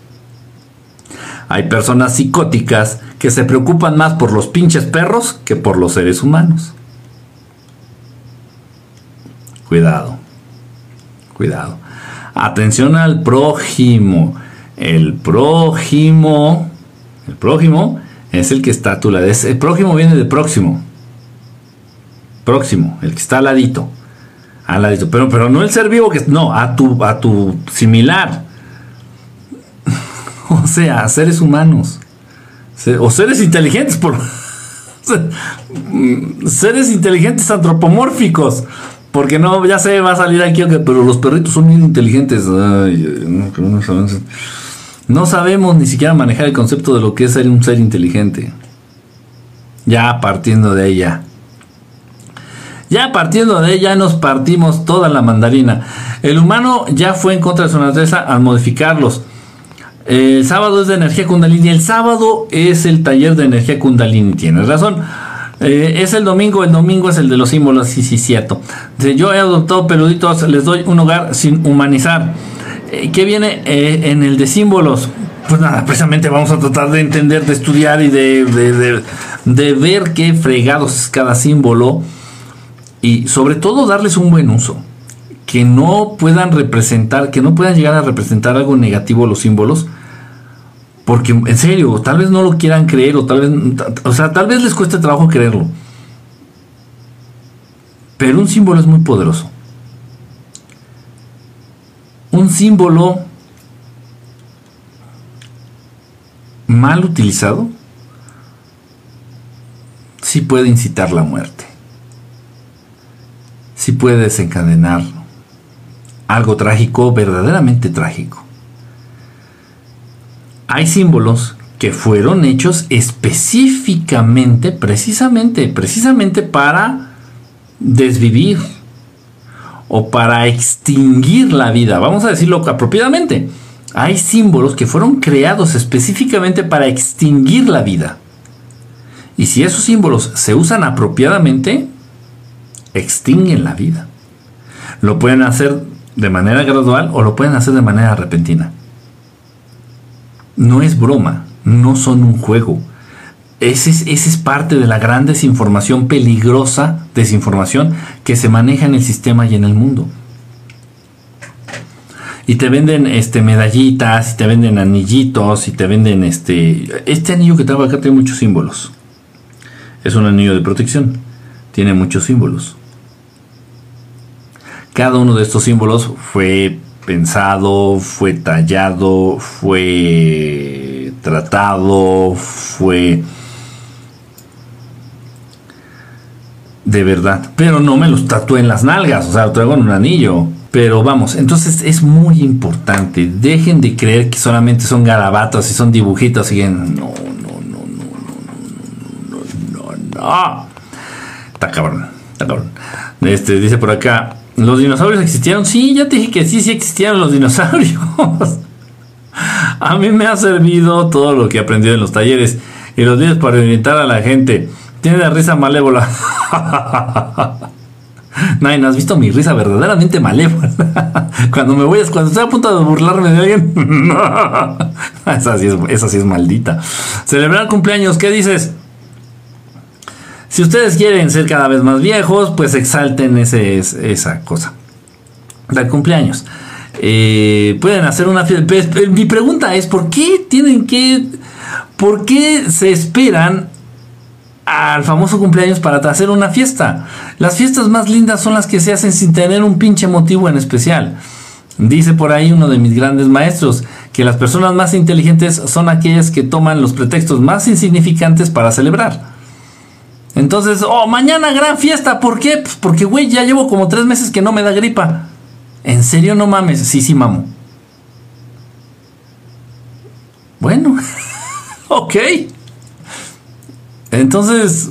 Hay personas psicóticas que se preocupan más por los pinches perros que por los seres humanos. Cuidado, cuidado. Atención al prójimo. El prójimo, el prójimo es el que está a tu lado. El prójimo viene de próximo. Próximo, el que está al ladito. Al ladito. Pero, pero no el ser vivo que. No, a tu, a tu similar. o sea, seres humanos. O seres inteligentes, por. seres inteligentes antropomórficos. Porque no, ya sé, va a salir aquí, pero los perritos son bien inteligentes. No sabemos ni siquiera manejar el concepto de lo que es ser un ser inteligente. Ya partiendo de ella. Ya partiendo de ella nos partimos toda la mandarina. El humano ya fue en contra de su naturaleza al modificarlos. El sábado es de energía kundalini. El sábado es el taller de energía kundalini. Tienes razón. Eh, es el domingo. El domingo es el de los símbolos. Sí, sí, cierto. Yo he adoptado peluditos. Les doy un hogar sin humanizar. Eh, ¿Qué viene eh, en el de símbolos? Pues nada, precisamente vamos a tratar de entender, de estudiar y de, de, ver qué fregados es cada símbolo y sobre todo darles un buen uso. Que no puedan representar, que no puedan llegar a representar algo negativo los símbolos. Porque en serio, tal vez no lo quieran creer o tal vez, o sea, tal vez les cueste trabajo creerlo. Pero un símbolo es muy poderoso un símbolo mal utilizado sí puede incitar la muerte, sí puede desencadenar algo trágico, verdaderamente trágico. Hay símbolos que fueron hechos específicamente, precisamente, precisamente para desvivir o para extinguir la vida. Vamos a decirlo apropiadamente. Hay símbolos que fueron creados específicamente para extinguir la vida. Y si esos símbolos se usan apropiadamente, extinguen la vida. Lo pueden hacer de manera gradual o lo pueden hacer de manera repentina. No es broma, no son un juego. Esa es, parte de la gran desinformación, peligrosa desinformación que se maneja en el sistema y en el mundo. Y te venden este medallitas, y te venden anillitos, y te venden este. Este anillo que tengo acá tiene muchos símbolos. Es un anillo de protección. Tiene muchos símbolos. Cada uno de estos símbolos fue pensado, fue tallado, fue tratado, fue de verdad. Pero no me los tatué en las nalgas, o sea, lo traigo en un anillo. Pero vamos, entonces es muy importante. Dejen de creer que solamente son garabatos y son dibujitos y en. No, no, no, no, no, no, no, no. Está cabrón, está cabrón. Este, dice por acá, ¿los dinosaurios existieron? Sí, ya te dije que sí, sí existieron los dinosaurios. a mí me ha servido todo lo que he aprendido en los talleres y los días para orientar a la gente. Tiene la risa malévola. ¿no has visto mi risa verdaderamente malévola? cuando me voy, cuando estoy a punto de burlarme de alguien. esa, sí es, sí es maldita. Celebrar cumpleaños, ¿qué dices? Si ustedes quieren ser cada vez más viejos, pues exalten ese, esa cosa. Del cumpleaños. eh, pueden hacer una fiesta. Mi pregunta es, ¿por qué tienen que... ¿Por qué se esperan al famoso cumpleaños para hacer una fiesta? Las fiestas más lindas son las que se hacen sin tener un pinche motivo en especial. Dice por ahí uno de mis grandes maestros que las personas más inteligentes son aquellas que toman los pretextos más insignificantes para celebrar. Entonces, oh, mañana gran fiesta, ¿por qué? Pues porque, güey, ya llevo como tres meses que no me da gripa. ¿En serio no mames? Sí, sí, mamo. Bueno, ok. Entonces,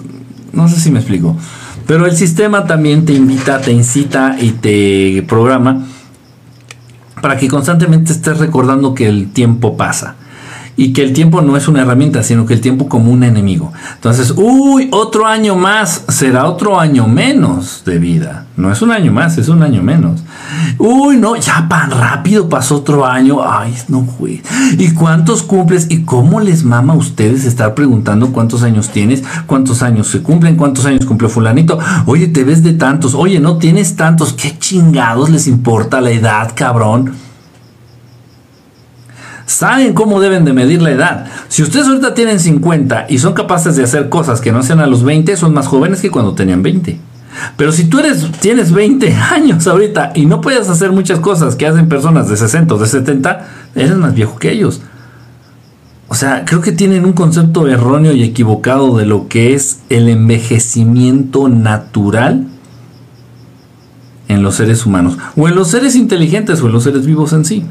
no sé si me explico. Pero el sistema también te invita, te incita y te programa para que constantemente estés recordando que el tiempo pasa y que el tiempo no es una herramienta, sino que el tiempo como un enemigo. Entonces, uy, otro año más será otro año menos de vida. No es un año más, es un año menos. Uy, no, ya tan rápido pasó otro año. Ay, no, güey. ¿Y cuántos cumples? ¿Y cómo les mama a ustedes estar preguntando cuántos años tienes? ¿Cuántos años se cumplen? ¿Cuántos años cumplió fulanito? Oye, te ves de tantos. Oye, no tienes tantos. ¿Qué chingados les importa la edad, cabrón? Saben cómo deben de medir la edad. Si ustedes ahorita tienen 50 y son capaces de hacer cosas que no sean a los 20, son más jóvenes que cuando tenían 20. Pero si tú eres, tienes 20 años ahorita y no puedes hacer muchas cosas que hacen personas de 60 o de 70, eres más viejo que ellos. O sea, creo que tienen un concepto erróneo y equivocado de lo que es el envejecimiento natural en los seres humanos, o en los seres inteligentes, o en los seres vivos en sí.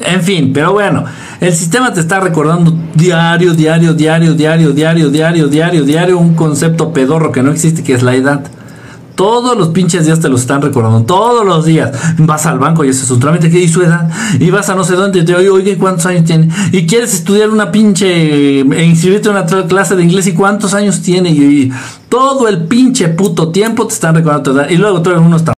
En fin, pero bueno, el sistema te está recordando diario, diario, diario, diario, diario, diario, diario, diario un concepto pedorro que no existe, que es la edad. Todos los pinches días te lo están recordando, todos los días. Vas al banco y haces un trámite que dice su edad. Y vas a no sé dónde y te oye, oye, ¿cuántos años tiene? Y quieres estudiar una pinche, e inscribirte en una clase de inglés y cuántos años tiene. Y, todo el pinche puto tiempo te están recordando tu edad. Y luego todo el mundo está